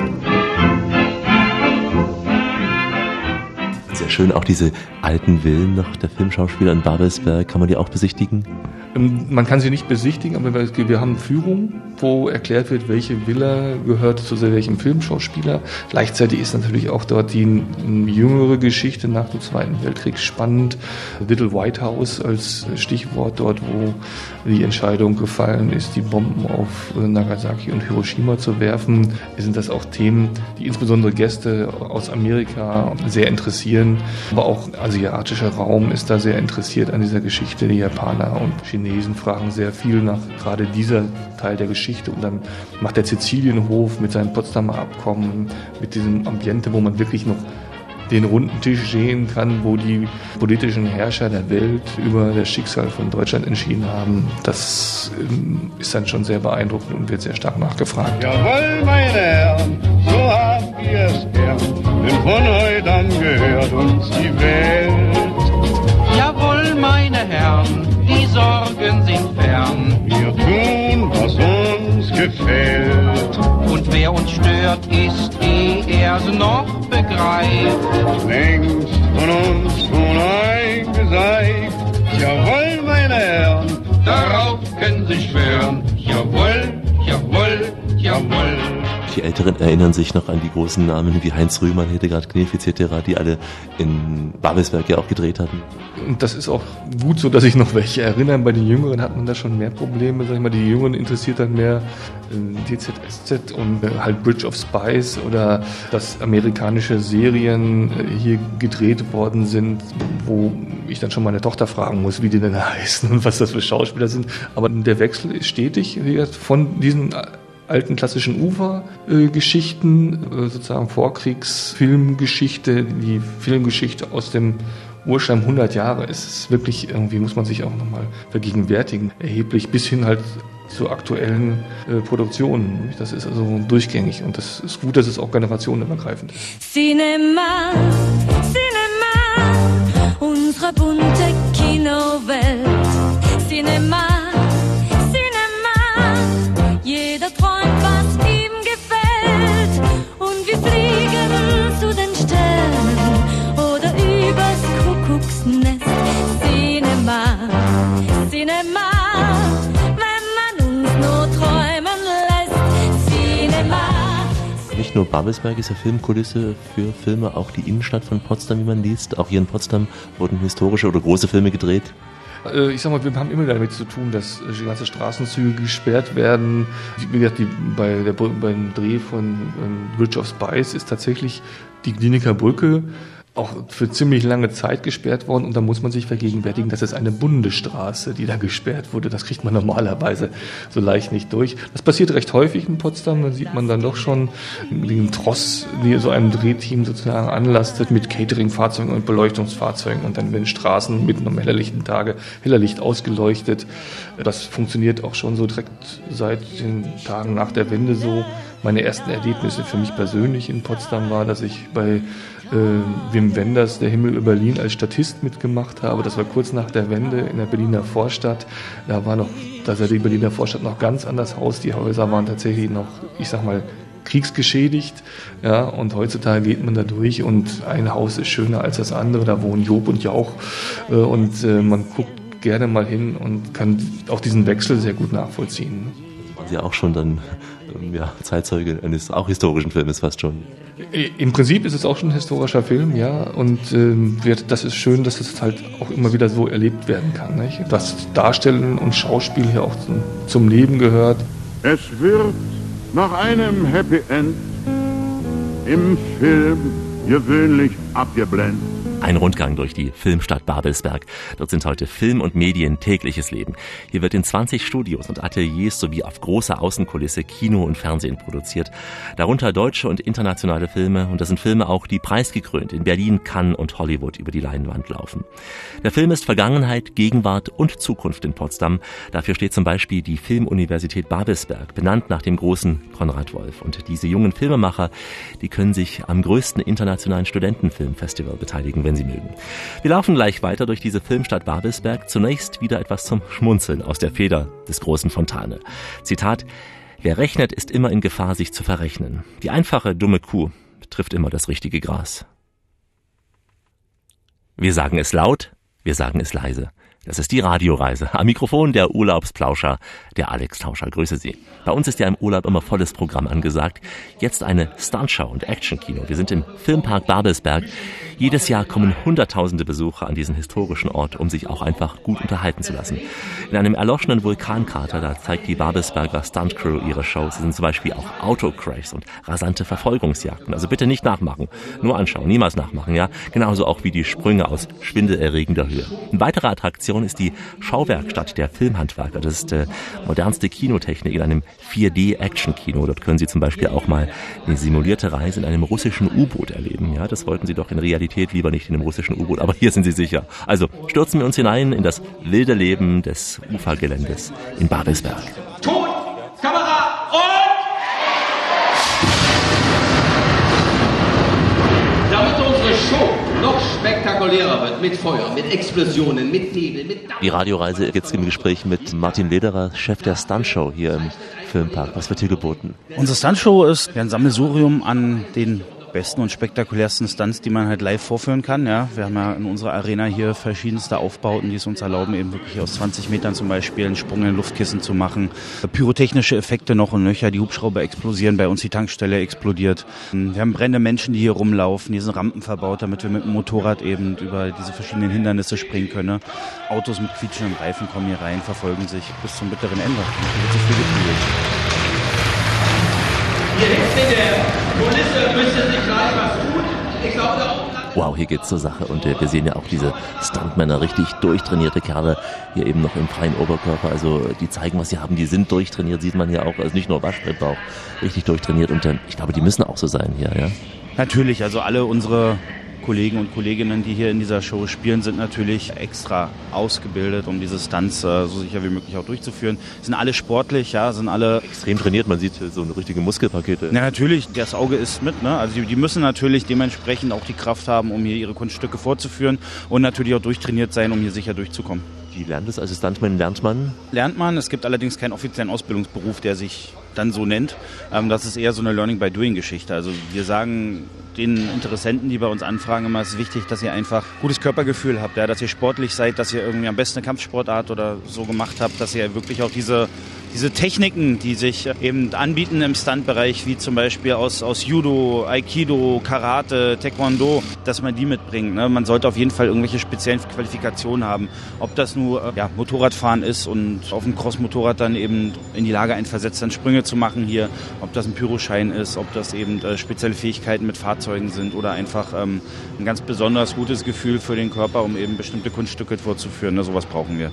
Sehr schön, auch diese alten Villen noch der Filmschauspieler in Babelsberg, kann man die auch besichtigen? Ähm, man kann sie nicht besichtigen, aber wir haben Führungen, wo erklärt wird, welche Villa gehört zu welchem Filmschauspieler. Gleichzeitig ist natürlich auch dort die jüngere Geschichte nach dem Zweiten Weltkrieg spannend. Little White House als Stichwort dort, wo die Entscheidung gefallen ist, die Bomben auf Nagasaki und Hiroshima zu werfen, sind das auch Themen, die insbesondere Gäste aus Amerika sehr interessieren. Aber auch asiatischer Raum ist da sehr interessiert an dieser Geschichte. Die Japaner und Chinesen fragen sehr viel nach gerade dieser Teil der Geschichte. Und dann macht der Sizilienhof mit seinem Potsdamer Abkommen, mit diesem Ambiente, wo man wirklich noch den runden Tisch sehen kann, wo die politischen Herrscher der Welt über das Schicksal von Deutschland entschieden haben. Das ähm, ist dann schon sehr beeindruckend und wird sehr stark nachgefragt. Jawohl, meine Herren, so haben wir es gern, denn von heute an gehört uns die Welt. Jawohl, meine Herren, die Sorgen sind fern. Wir tun, was uns gefällt. Und wer uns stört, ist, eh er's noch begreift. Längst von uns schon eingeseift. Jawohl, meine Herren, darauf können Sie schwören. Jawohl, jawohl, jawohl. Die Älteren erinnern sich noch an die großen Namen wie Heinz Rühmann, Hildegard Knef etc., die alle in Babelsberg ja auch gedreht hatten. Und das ist auch gut so, dass ich noch welche erinnere. Bei den Jüngeren hat man da schon mehr Probleme. Sag ich mal, die Jüngeren interessiert dann mehr äh, DZSZ und äh, halt Bridge of Spies oder dass amerikanische Serien äh, hier gedreht worden sind, wo ich dann schon meine Tochter fragen muss, wie die denn heißen und was das für Schauspieler sind. Aber der Wechsel ist stetig von diesen alten klassischen Ufer-Geschichten, äh, sozusagen Vorkriegsfilmgeschichte, die Filmgeschichte aus dem Urschleim 100 Jahre. Es ist wirklich irgendwie, muss man sich auch nochmal vergegenwärtigen, erheblich bis hin halt zu aktuellen äh, Produktionen. Das ist also durchgängig und das ist gut, dass es auch generationenübergreifend ist. Cinema, Cinema, unsere bunte Kinowelt. Cinema. Nur Babelsberg ist ja Filmkulisse für Filme, auch die Innenstadt von Potsdam, wie man liest. Auch hier in Potsdam wurden historische oder große Filme gedreht. Äh, ich sag mal, wir haben immer damit zu tun, dass die ganze Straßenzüge gesperrt werden. Wie gesagt, die, bei der, beim Dreh von ähm, Bridge of Spice ist tatsächlich die Kliniker Brücke auch für ziemlich lange Zeit gesperrt worden und da muss man sich vergegenwärtigen, das ist eine Bundesstraße, die da gesperrt wurde. Das kriegt man normalerweise so leicht nicht durch. Das passiert recht häufig in Potsdam. Da sieht man dann doch schon den Tross, die so einem Drehteam sozusagen anlastet mit Catering-Fahrzeugen und Beleuchtungsfahrzeugen und dann werden Straßen mitten am hellerlichten Tage heller Licht ausgeleuchtet. Das funktioniert auch schon so direkt seit den Tagen nach der Wende so. Meine ersten Erlebnisse für mich persönlich in Potsdam war, dass ich bei äh, Wim Wenders Der Himmel über Berlin als Statist mitgemacht habe. Das war kurz nach der Wende in der Berliner Vorstadt. Da war noch, da sah die Berliner Vorstadt noch ganz anders aus. Die Häuser waren tatsächlich noch, ich sag mal, kriegsgeschädigt. Ja, und heutzutage geht man da durch und ein Haus ist schöner als das andere. Da wohnen Job und Jauch. Äh, und äh, man guckt gerne mal hin und kann auch diesen Wechsel sehr gut nachvollziehen. Sie auch schon dann ja, Zeitzeuge eines auch historischen Filmes fast schon? Im Prinzip ist es auch schon ein historischer Film, ja. Und ähm, das ist schön, dass es halt auch immer wieder so erlebt werden kann. Nicht? Dass Darstellen und Schauspiel hier auch zum, zum Leben gehört. Es wird nach einem Happy End im Film gewöhnlich abgeblendet. Ein Rundgang durch die Filmstadt Babelsberg. Dort sind heute Film und Medien tägliches Leben. Hier wird in 20 Studios und Ateliers sowie auf großer Außenkulisse Kino und Fernsehen produziert. Darunter deutsche und internationale Filme und das sind Filme auch, die preisgekrönt in Berlin, Cannes und Hollywood über die Leinwand laufen. Der Film ist Vergangenheit, Gegenwart und Zukunft in Potsdam. Dafür steht zum Beispiel die Filmuniversität Babelsberg, benannt nach dem großen Konrad Wolf. Und diese jungen Filmemacher, die können sich am größten internationalen Studentenfilmfestival beteiligen wenn Sie mögen. Wir laufen gleich weiter durch diese Filmstadt Babelsberg. Zunächst wieder etwas zum Schmunzeln aus der Feder des großen Fontane. Zitat, Wer rechnet, ist immer in Gefahr, sich zu verrechnen. Die einfache, dumme Kuh trifft immer das richtige Gras. Wir sagen es laut, wir sagen es leise. Das ist die Radioreise. Am Mikrofon der Urlaubsplauscher, der Alex Tauscher. Grüße Sie. Bei uns ist ja im Urlaub immer volles Programm angesagt. Jetzt eine Stuntshow und Actionkino. Wir sind im Filmpark Babelsberg. Jedes Jahr kommen Hunderttausende Besucher an diesen historischen Ort, um sich auch einfach gut unterhalten zu lassen. In einem erloschenen Vulkankrater, da zeigt die Babelsberger Stuntcrew ihre Shows. Sie sind zum Beispiel auch Autocrashs und rasante Verfolgungsjagden. Also bitte nicht nachmachen. Nur anschauen, niemals nachmachen, ja? Genauso auch wie die Sprünge aus schwindelerregender Höhe. Eine weitere Attraktion ist die Schauwerkstatt der Filmhandwerker. Das ist äh, modernste Kinotechnik in einem 4D-Action-Kino. Dort können Sie zum Beispiel auch mal eine simulierte Reise in einem russischen U-Boot erleben. Ja, das wollten Sie doch in Realität lieber nicht in einem russischen U-Boot, aber hier sind Sie sicher. Also stürzen wir uns hinein in das wilde Leben des Ufergeländes in Babelsberg. Ton, Kamera und damit unsere Show noch spektakulärer wird, mit Feuer, mit Explosionen, mit Nebel, mit... Die Radioreise jetzt im Gespräch mit Martin Lederer, Chef der Stuntshow hier im Filmpark. Was wird hier geboten? Unsere Stuntshow ist ein Sammelsurium an den besten und spektakulärsten Stunts, die man halt live vorführen kann. Ja, wir haben ja in unserer Arena hier verschiedenste Aufbauten, die es uns erlauben, eben wirklich aus 20 Metern zum Beispiel einen Sprung in Luftkissen zu machen. Pyrotechnische Effekte noch und nöcher, die Hubschrauber explodieren, bei uns die Tankstelle explodiert. Wir haben brennende Menschen, die hier rumlaufen, hier sind Rampen verbaut, damit wir mit dem Motorrad eben über diese verschiedenen Hindernisse springen können. Autos mit quietschenden Reifen kommen hier rein, verfolgen sich bis zum bitteren Ende. Hier wird sich viel. Wow, hier geht's zur Sache und äh, wir sehen ja auch diese Stuntmänner, richtig durchtrainierte Kerle, hier eben noch im freien Oberkörper. Also die zeigen, was sie haben, die sind durchtrainiert, sieht man hier auch. Also nicht nur Waschbrettbauch, richtig durchtrainiert und äh, ich glaube, die müssen auch so sein hier, ja. Natürlich, also alle unsere Kollegen und Kolleginnen, die hier in dieser Show spielen, sind natürlich extra ausgebildet, um diese Stunts äh, so sicher wie möglich auch durchzuführen. Sind alle sportlich, ja, sind alle extrem trainiert. Man sieht so eine richtige Muskelpakete. Ja, natürlich. Das Auge ist mit. Ne? Also die, die müssen natürlich dementsprechend auch die Kraft haben, um hier ihre Kunststücke vorzuführen und natürlich auch durchtrainiert sein, um hier sicher durchzukommen. Wie lernt es als Stuntman? Lernt man? Lernt man. Es gibt allerdings keinen offiziellen Ausbildungsberuf, der sich dann so nennt. Ähm, das ist eher so eine Learning by Doing Geschichte. Also wir sagen den Interessenten, die bei uns anfragen, immer, es ist wichtig, dass ihr einfach gutes Körpergefühl habt, ja, dass ihr sportlich seid, dass ihr irgendwie am besten eine Kampfsportart oder so gemacht habt, dass ihr wirklich auch diese diese Techniken, die sich eben anbieten im Stuntbereich, wie zum Beispiel aus, aus Judo, Aikido, Karate, Taekwondo, dass man die mitbringt. Ne? Man sollte auf jeden Fall irgendwelche speziellen Qualifikationen haben. Ob das nur äh, ja, Motorradfahren ist und auf dem Cross-Motorrad dann eben in die Lage einversetzt, dann Sprünge zu machen hier, ob das ein Pyroschein ist, ob das eben äh, spezielle Fähigkeiten mit Fahrzeugen sind oder einfach ähm, ein ganz besonders gutes Gefühl für den Körper, um eben bestimmte Kunststücke vorzuführen. Ne? Sowas brauchen wir.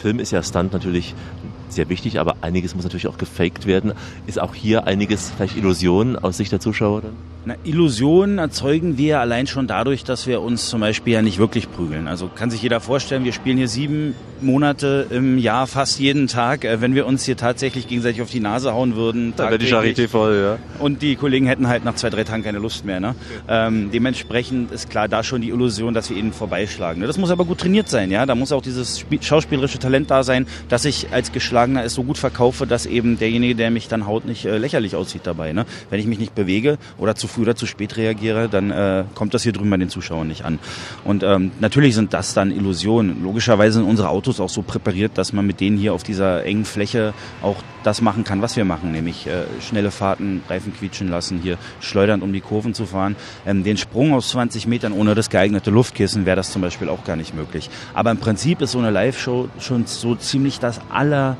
Film ist ja Stunt natürlich sehr wichtig, aber einiges muss natürlich auch gefaked werden. Ist auch hier einiges vielleicht Illusion aus Sicht der Zuschauer dann? Na, Illusionen erzeugen wir allein schon dadurch, dass wir uns zum Beispiel ja nicht wirklich prügeln. Also kann sich jeder vorstellen, wir spielen hier sieben Monate im Jahr, fast jeden Tag. Äh, Wenn wir uns hier tatsächlich gegenseitig auf die Nase hauen würden, Da wäre die Charité voll, ja. und die Kollegen hätten halt nach zwei, drei Tagen keine Lust mehr. Ne? Ähm, dementsprechend ist klar da schon die Illusion, dass wir ihnen vorbeischlagen. Ne? Das muss aber gut trainiert sein. ja. Da muss auch dieses Spiel schauspielerische Talent da sein, dass ich als Geschlagener es so gut verkaufe, dass eben derjenige, der mich dann haut, nicht äh, lächerlich aussieht dabei. Ne? Wenn ich mich nicht bewege oder zu früh oder zu spät reagiere, dann äh, kommt das hier drüben bei den Zuschauern nicht an. Und ähm, natürlich sind das dann Illusionen. Logischerweise sind unsere Autos auch so präpariert, dass man mit denen hier auf dieser engen Fläche auch das machen kann, was wir machen, nämlich äh, schnelle Fahrten, Reifen quietschen lassen, hier schleudernd um die Kurven zu fahren. Ähm, den Sprung aus 20 Metern ohne das geeignete Luftkissen wäre das zum Beispiel auch gar nicht möglich. Aber im Prinzip ist so eine Live-Show schon so ziemlich das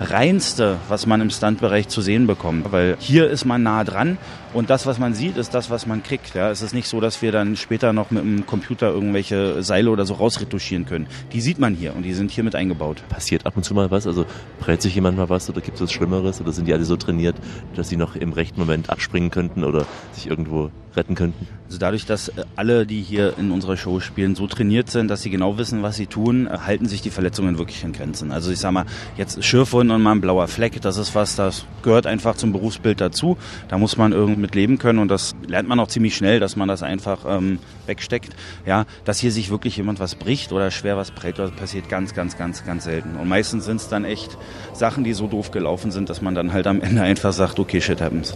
allerreinste, was man im Stuntbereich zu sehen bekommt, weil hier ist man nah dran und das, was man sieht, ist das, was man kriegt. Ja, es ist nicht so, dass wir dann später noch mit dem Computer irgendwelche Seile oder so rausretuschieren können. Die sieht man hier und die sind hier mit eingebaut. Passiert ab und zu mal was? Also prellt sich jemand mal was oder gibt es was Schlimmeres? Oder sind die alle so trainiert, dass sie noch im rechten Moment abspringen könnten oder sich irgendwo retten könnten? Also dadurch, dass äh, alle, die hier in unserer Show spielen, so trainiert sind, dass sie genau wissen, was sie tun, halten sich die Verletzungen wirklich in Grenzen. Also ich sag mal, jetzt Schürfwunden und mal ein blauer Fleck, das ist was, das gehört einfach zum Berufsbild dazu. Da muss man irgendwie mit leben können und das lernt man auch ziemlich schnell, dass man das einfach ähm, wegsteckt. Ja, dass hier sich wirklich jemand was bricht oder schwer was prellt, das passiert ganz, ganz, ganz, ganz selten. Und meistens sind es dann echt Sachen, die so doof gelaufen sind, dass man dann halt am Ende einfach sagt, okay, shit happens.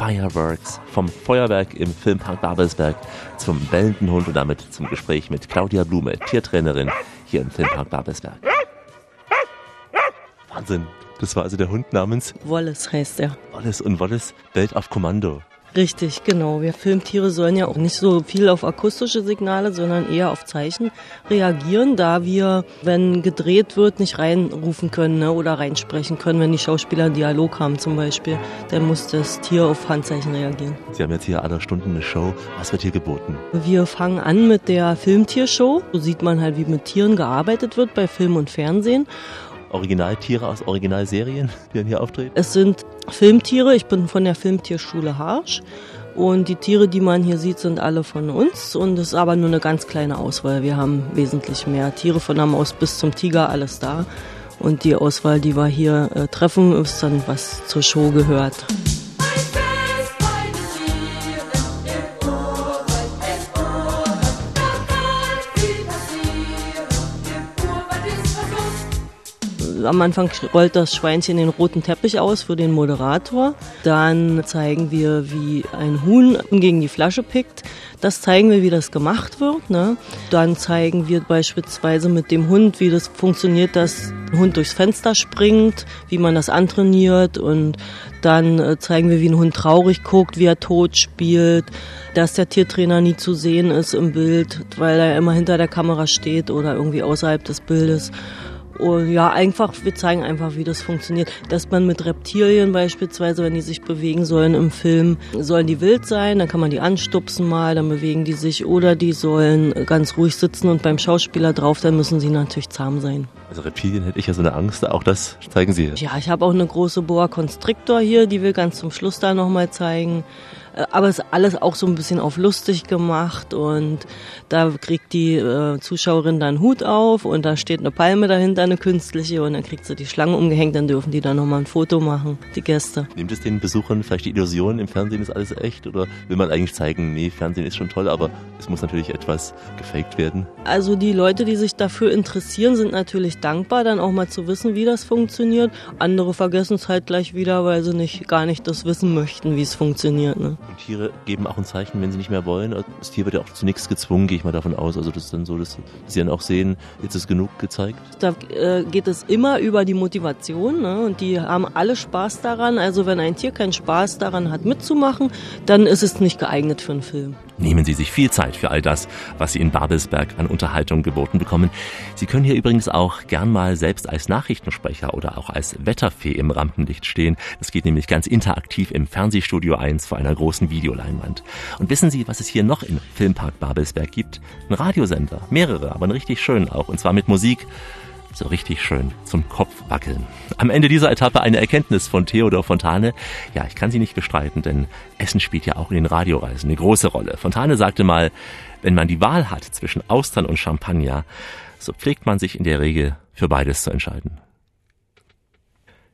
Fireworks vom Feuerwerk im Filmpark Babelsberg zum bellenden Hund und damit zum Gespräch mit Claudia Blume, Tiertrainerin hier im Filmpark Babelsberg. Wahnsinn. Das war also der Hund namens Wallace heißt er. Wallace und Wallace bellt auf Kommando. Richtig, genau. Wir Filmtiere sollen ja auch nicht so viel auf akustische Signale, sondern eher auf Zeichen reagieren, da wir, wenn gedreht wird, nicht reinrufen können ne, oder reinsprechen können, wenn die Schauspieler einen Dialog haben zum Beispiel. Dann muss das Tier auf Handzeichen reagieren. Sie haben jetzt hier alle Stunden eine Show. Was wird hier geboten? Wir fangen an mit der Filmtiershow. So sieht man halt, wie mit Tieren gearbeitet wird bei Film und Fernsehen. Originaltiere aus Originalserien, die dann hier auftreten? Es sind Filmtiere. Ich bin von der Filmtierschule Harsch. Und die Tiere, die man hier sieht, sind alle von uns. Und es ist aber nur eine ganz kleine Auswahl. Wir haben wesentlich mehr Tiere von der Maus bis zum Tiger, alles da. Und die Auswahl, die wir hier äh, treffen, ist dann, was zur Show gehört. Am Anfang rollt das Schweinchen den roten Teppich aus für den Moderator. Dann zeigen wir, wie ein Huhn gegen die Flasche pickt. Das zeigen wir, wie das gemacht wird. Ne? Dann zeigen wir beispielsweise mit dem Hund, wie das funktioniert, dass ein Hund durchs Fenster springt, wie man das antrainiert. Und dann äh, zeigen wir, wie ein Hund traurig guckt, wie er tot spielt, dass der Tiertrainer nie zu sehen ist im Bild, weil er immer hinter der Kamera steht oder irgendwie außerhalb des Bildes. Und ja, einfach, wir zeigen einfach, wie das funktioniert. Dass man mit Reptilien beispielsweise, wenn die sich bewegen sollen im Film, sollen die wild sein, dann kann man die anstupsen mal, dann bewegen die sich. Oder die sollen ganz ruhig sitzen und beim Schauspieler drauf, dann müssen sie natürlich zahm sein. Also Reptilien hätte ich ja so eine Angst, auch das zeigen Sie hier. Ja, ich habe auch eine große Boa Constrictor hier, die wir ganz zum Schluss da nochmal zeigen. Äh, aber es ist alles auch so ein bisschen auf lustig gemacht und da kriegt die äh, Zuschauerin dann Hut auf und da steht eine Palme dahinter, eine künstliche und dann kriegt sie die Schlange umgehängt, dann dürfen die dann nochmal ein Foto machen, die Gäste. Nimmt es den Besuchern vielleicht die Illusion, im Fernsehen ist alles echt oder will man eigentlich zeigen, nee, Fernsehen ist schon toll, aber es muss natürlich etwas gefaked werden? Also die Leute, die sich dafür interessieren, sind natürlich dankbar, dann auch mal zu wissen, wie das funktioniert. Andere vergessen es halt gleich wieder, weil sie nicht gar nicht das wissen möchten, wie es funktioniert. Ne? Und Tiere geben auch ein Zeichen, wenn sie nicht mehr wollen. Das Tier wird ja auch zu nichts gezwungen, gehe ich mal davon aus. Also das ist dann so, dass sie dann auch sehen, jetzt ist genug gezeigt. Da äh, geht es immer über die Motivation ne? und die haben alle Spaß daran. Also wenn ein Tier keinen Spaß daran hat mitzumachen, dann ist es nicht geeignet für einen Film. Nehmen Sie sich viel Zeit für all das, was Sie in Babelsberg an Unterhaltung geboten bekommen. Sie können hier übrigens auch gern mal selbst als Nachrichtensprecher oder auch als Wetterfee im Rampenlicht stehen. Das geht nämlich ganz interaktiv im Fernsehstudio 1 vor einer großen Videoleinwand. Und wissen Sie, was es hier noch im Filmpark Babelsberg gibt? Ein Radiosender. Mehrere, aber ein richtig schön auch. Und zwar mit Musik so richtig schön zum Kopf wackeln. Am Ende dieser Etappe eine Erkenntnis von Theodor Fontane. Ja, ich kann sie nicht bestreiten, denn Essen spielt ja auch in den Radioreisen eine große Rolle. Fontane sagte mal, wenn man die Wahl hat zwischen Austern und Champagner, so pflegt man sich in der Regel für beides zu entscheiden.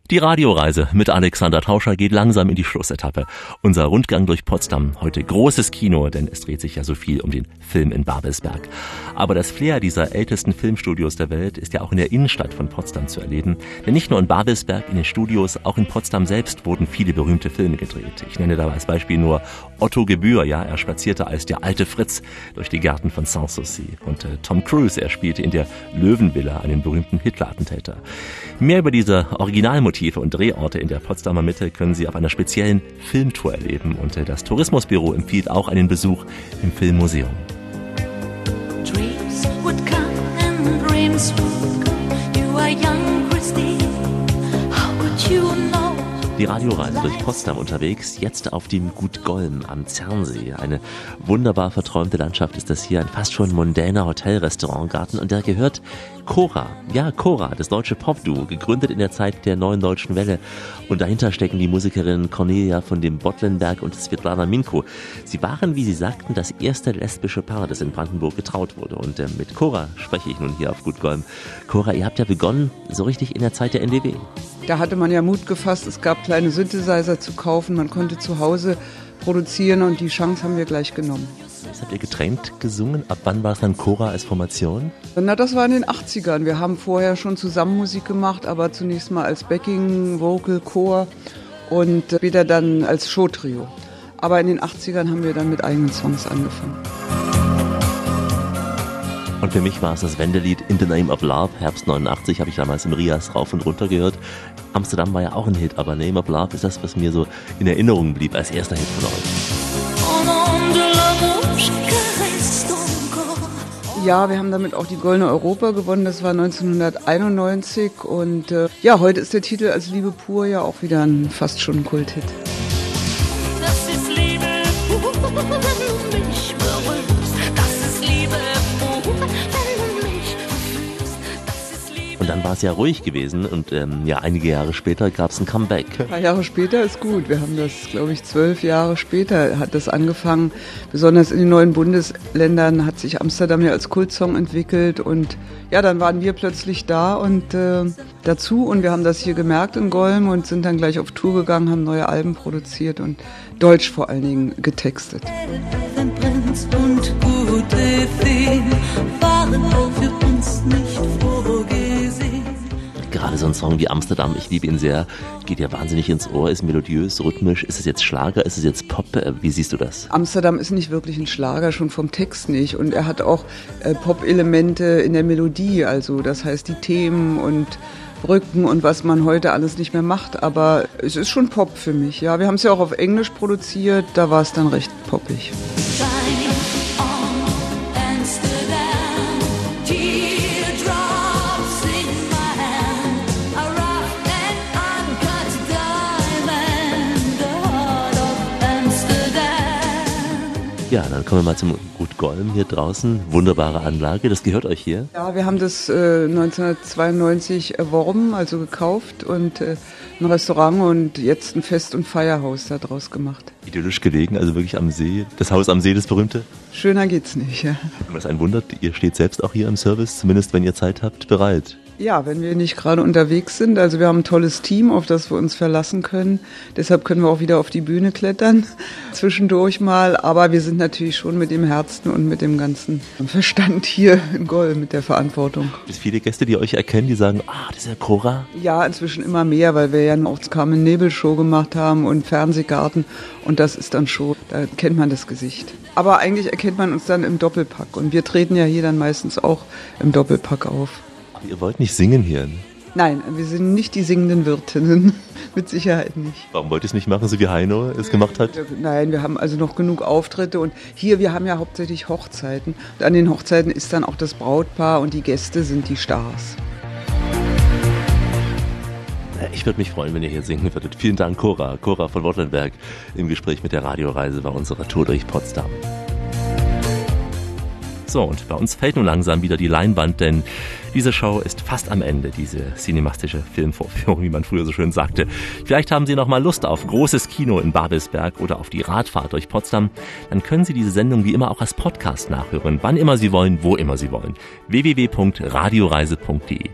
Die Radioreise mit Alexander Tauscher geht langsam in die Schlussetappe. Unser Rundgang durch Potsdam, heute großes Kino, denn es dreht sich ja so viel um den Film in Babelsberg. Aber das Flair dieser ältesten Filmstudios der Welt ist ja auch in der Innenstadt von Potsdam zu erleben. Denn nicht nur in Babelsberg, in den Studios, auch in Potsdam selbst wurden viele berühmte Filme gedreht. Ich nenne da als Beispiel nur Otto Gebühr, ja, er spazierte als der alte Fritz durch die Gärten von Sanssouci. Und äh, Tom Cruise, er spielte in der Löwenvilla einen berühmten Hitler-Attentäter. Mehr über diese Originalmotive und Drehorte in der Potsdamer Mitte können Sie auf einer speziellen Filmtour erleben und das Tourismusbüro empfiehlt auch einen Besuch im Filmmuseum. Dreams would come and dreams would go. You are young, Christine. How could you know? Die Radioreise durch Potsdam unterwegs, jetzt auf dem Gut Golm am Zernsee. Eine wunderbar verträumte Landschaft ist das hier, ein fast schon mondäner Hotel-Restaurantgarten und der gehört Cora. Ja, Cora, das deutsche Popduo, gegründet in der Zeit der neuen deutschen Welle. Und dahinter stecken die Musikerinnen Cornelia von dem Bottlenberg und Svetlana Minko. Sie waren, wie sie sagten, das erste lesbische Paar, das in Brandenburg getraut wurde. Und äh, mit Cora spreche ich nun hier auf Gut Golm. Cora, ihr habt ja begonnen so richtig in der Zeit der NDW. Da hatte man ja Mut gefasst, es gab kleine Synthesizer zu kaufen, man konnte zu Hause produzieren und die Chance haben wir gleich genommen. Das habt ihr getrennt gesungen? Ab wann war es dann Chora als Formation? Na, das war in den 80ern. Wir haben vorher schon zusammen Musik gemacht, aber zunächst mal als Backing, Vocal, Chor und später dann als Showtrio. Aber in den 80ern haben wir dann mit eigenen Songs angefangen. Und für mich war es das Wendelied In the Name of Love, Herbst 89, habe ich damals im Rias rauf und runter gehört. Amsterdam war ja auch ein Hit, aber Name of Love ist das, was mir so in Erinnerung blieb als erster Hit von euch. Ja, wir haben damit auch die Goldene Europa gewonnen. Das war 1991 und äh, ja, heute ist der Titel als Liebe pur ja auch wieder ein fast schon Kulthit. Und dann war es ja ruhig gewesen und ähm, ja, einige Jahre später gab es ein Comeback. Ein paar Jahre später ist gut. Wir haben das, glaube ich, zwölf Jahre später hat das angefangen. Besonders in den neuen Bundesländern hat sich Amsterdam ja als Kultsong entwickelt und ja, dann waren wir plötzlich da und äh, dazu und wir haben das hier gemerkt in Golm und sind dann gleich auf Tour gegangen, haben neue Alben produziert und Deutsch vor allen Dingen getextet. Prinz und gute Feen waren auch für uns nicht gerade so ein Song wie Amsterdam, ich liebe ihn sehr, geht ja wahnsinnig ins Ohr, ist melodiös, rhythmisch. Ist es jetzt Schlager, ist es jetzt Pop? Äh, wie siehst du das? Amsterdam ist nicht wirklich ein Schlager, schon vom Text nicht. Und er hat auch äh, Pop-Elemente in der Melodie, also das heißt die Themen und Brücken und was man heute alles nicht mehr macht. Aber es ist schon Pop für mich. Ja, wir haben es ja auch auf Englisch produziert, da war es dann recht poppig. Ja, dann kommen wir mal zum Gut Golm hier draußen. Wunderbare Anlage. Das gehört euch hier? Ja, wir haben das äh, 1992 erworben, also gekauft und äh, ein Restaurant und jetzt ein Fest- und Feierhaus daraus gemacht. Idyllisch gelegen, also wirklich am See. Das Haus am See, das berühmte? Schöner geht's nicht, ja. Was ein Wunder, ihr steht selbst auch hier im Service, zumindest wenn ihr Zeit habt, bereit. Ja, wenn wir nicht gerade unterwegs sind. Also wir haben ein tolles Team, auf das wir uns verlassen können. Deshalb können wir auch wieder auf die Bühne klettern, zwischendurch mal. Aber wir sind natürlich schon mit dem Herzen und mit dem ganzen Verstand hier in Goll, mit der Verantwortung. Gibt es viele Gäste, die euch erkennen, die sagen, ah, das ist ja Cora? Ja, inzwischen immer mehr, weil wir ja auch Carmen Nebel Show gemacht haben und Fernsehgarten. Und das ist dann schon, da kennt man das Gesicht. Aber eigentlich erkennt man uns dann im Doppelpack. Und wir treten ja hier dann meistens auch im Doppelpack auf. Aber ihr wollt nicht singen hier? Ne? Nein, wir sind nicht die singenden Wirtinnen. Mit Sicherheit nicht. Warum wollt ihr es nicht machen, so wie Heino es gemacht hat? Nein, wir haben also noch genug Auftritte und hier, wir haben ja hauptsächlich Hochzeiten. Und an den Hochzeiten ist dann auch das Brautpaar und die Gäste sind die Stars. Ich würde mich freuen, wenn ihr hier singen würdet. Vielen Dank, Cora. Cora von Wortlenberg im Gespräch mit der Radioreise bei unserer Tour durch Potsdam. So, und bei uns fällt nun langsam wieder die Leinwand, denn diese Show ist fast am Ende, diese cinemastische Filmvorführung, wie man früher so schön sagte. Vielleicht haben Sie noch mal Lust auf großes Kino in Babelsberg oder auf die Radfahrt durch Potsdam. Dann können Sie diese Sendung wie immer auch als Podcast nachhören, wann immer Sie wollen, wo immer Sie wollen. www.radioreise.de.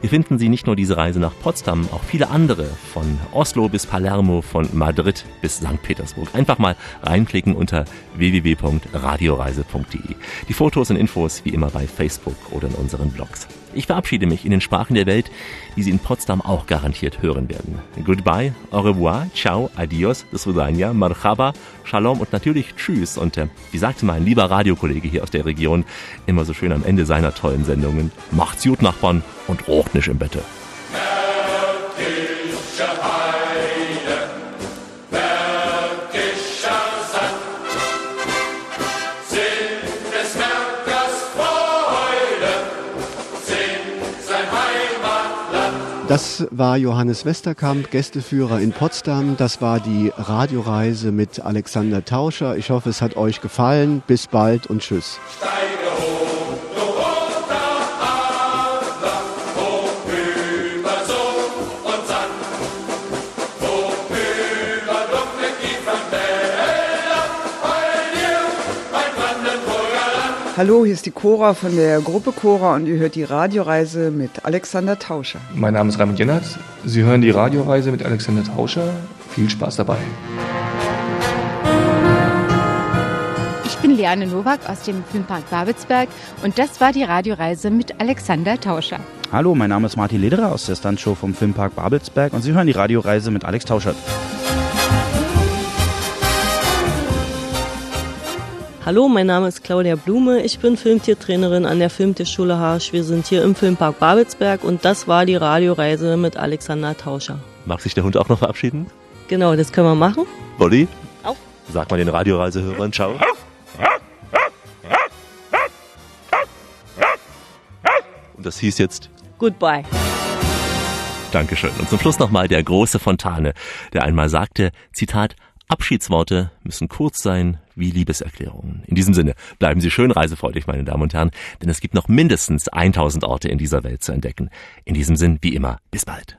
Hier finden Sie nicht nur diese Reise nach Potsdam, auch viele andere, von Oslo bis Palermo, von Madrid bis St. Petersburg. Einfach mal reinklicken unter www.radioreise.de. Die Fotos und Infos wie immer bei Facebook oder in unseren Blogs. Ich verabschiede mich in den Sprachen der Welt, die Sie in Potsdam auch garantiert hören werden. Goodbye, au revoir, ciao, adios, do svidania, marhaba, shalom und natürlich tschüss. Und äh, wie sagte mein lieber Radiokollege hier aus der Region immer so schön am Ende seiner tollen Sendungen, macht's gut, Nachbarn, und rocht nicht im Bette. Das war Johannes Westerkamp, Gästeführer in Potsdam. Das war die Radioreise mit Alexander Tauscher. Ich hoffe, es hat euch gefallen. Bis bald und tschüss. Hallo, hier ist die Cora von der Gruppe Cora und ihr hört die Radioreise mit Alexander Tauscher. Mein Name ist Raimund Jennert. Sie hören die Radioreise mit Alexander Tauscher. Viel Spaß dabei. Ich bin Liane Nowak aus dem Filmpark Babelsberg und das war die Radioreise mit Alexander Tauscher. Hallo, mein Name ist Martin Lederer aus der Stuntshow vom Filmpark Babelsberg und Sie hören die Radioreise mit Alex Tauscher. Hallo, mein Name ist Claudia Blume. Ich bin Filmtiertrainerin an der Filmtierschule Harsch. Wir sind hier im Filmpark Babelsberg und das war die Radioreise mit Alexander Tauscher. Mag sich der Hund auch noch verabschieden? Genau, das können wir machen. Bolli? Auf. Sag mal den Radioreisehörern Ciao. Und das hieß jetzt Goodbye. Dankeschön. Und zum Schluss nochmal der große Fontane, der einmal sagte, Zitat, Abschiedsworte müssen kurz sein wie Liebeserklärungen. In diesem Sinne, bleiben Sie schön reisefreudig, meine Damen und Herren, denn es gibt noch mindestens 1000 Orte in dieser Welt zu entdecken. In diesem Sinn, wie immer, bis bald.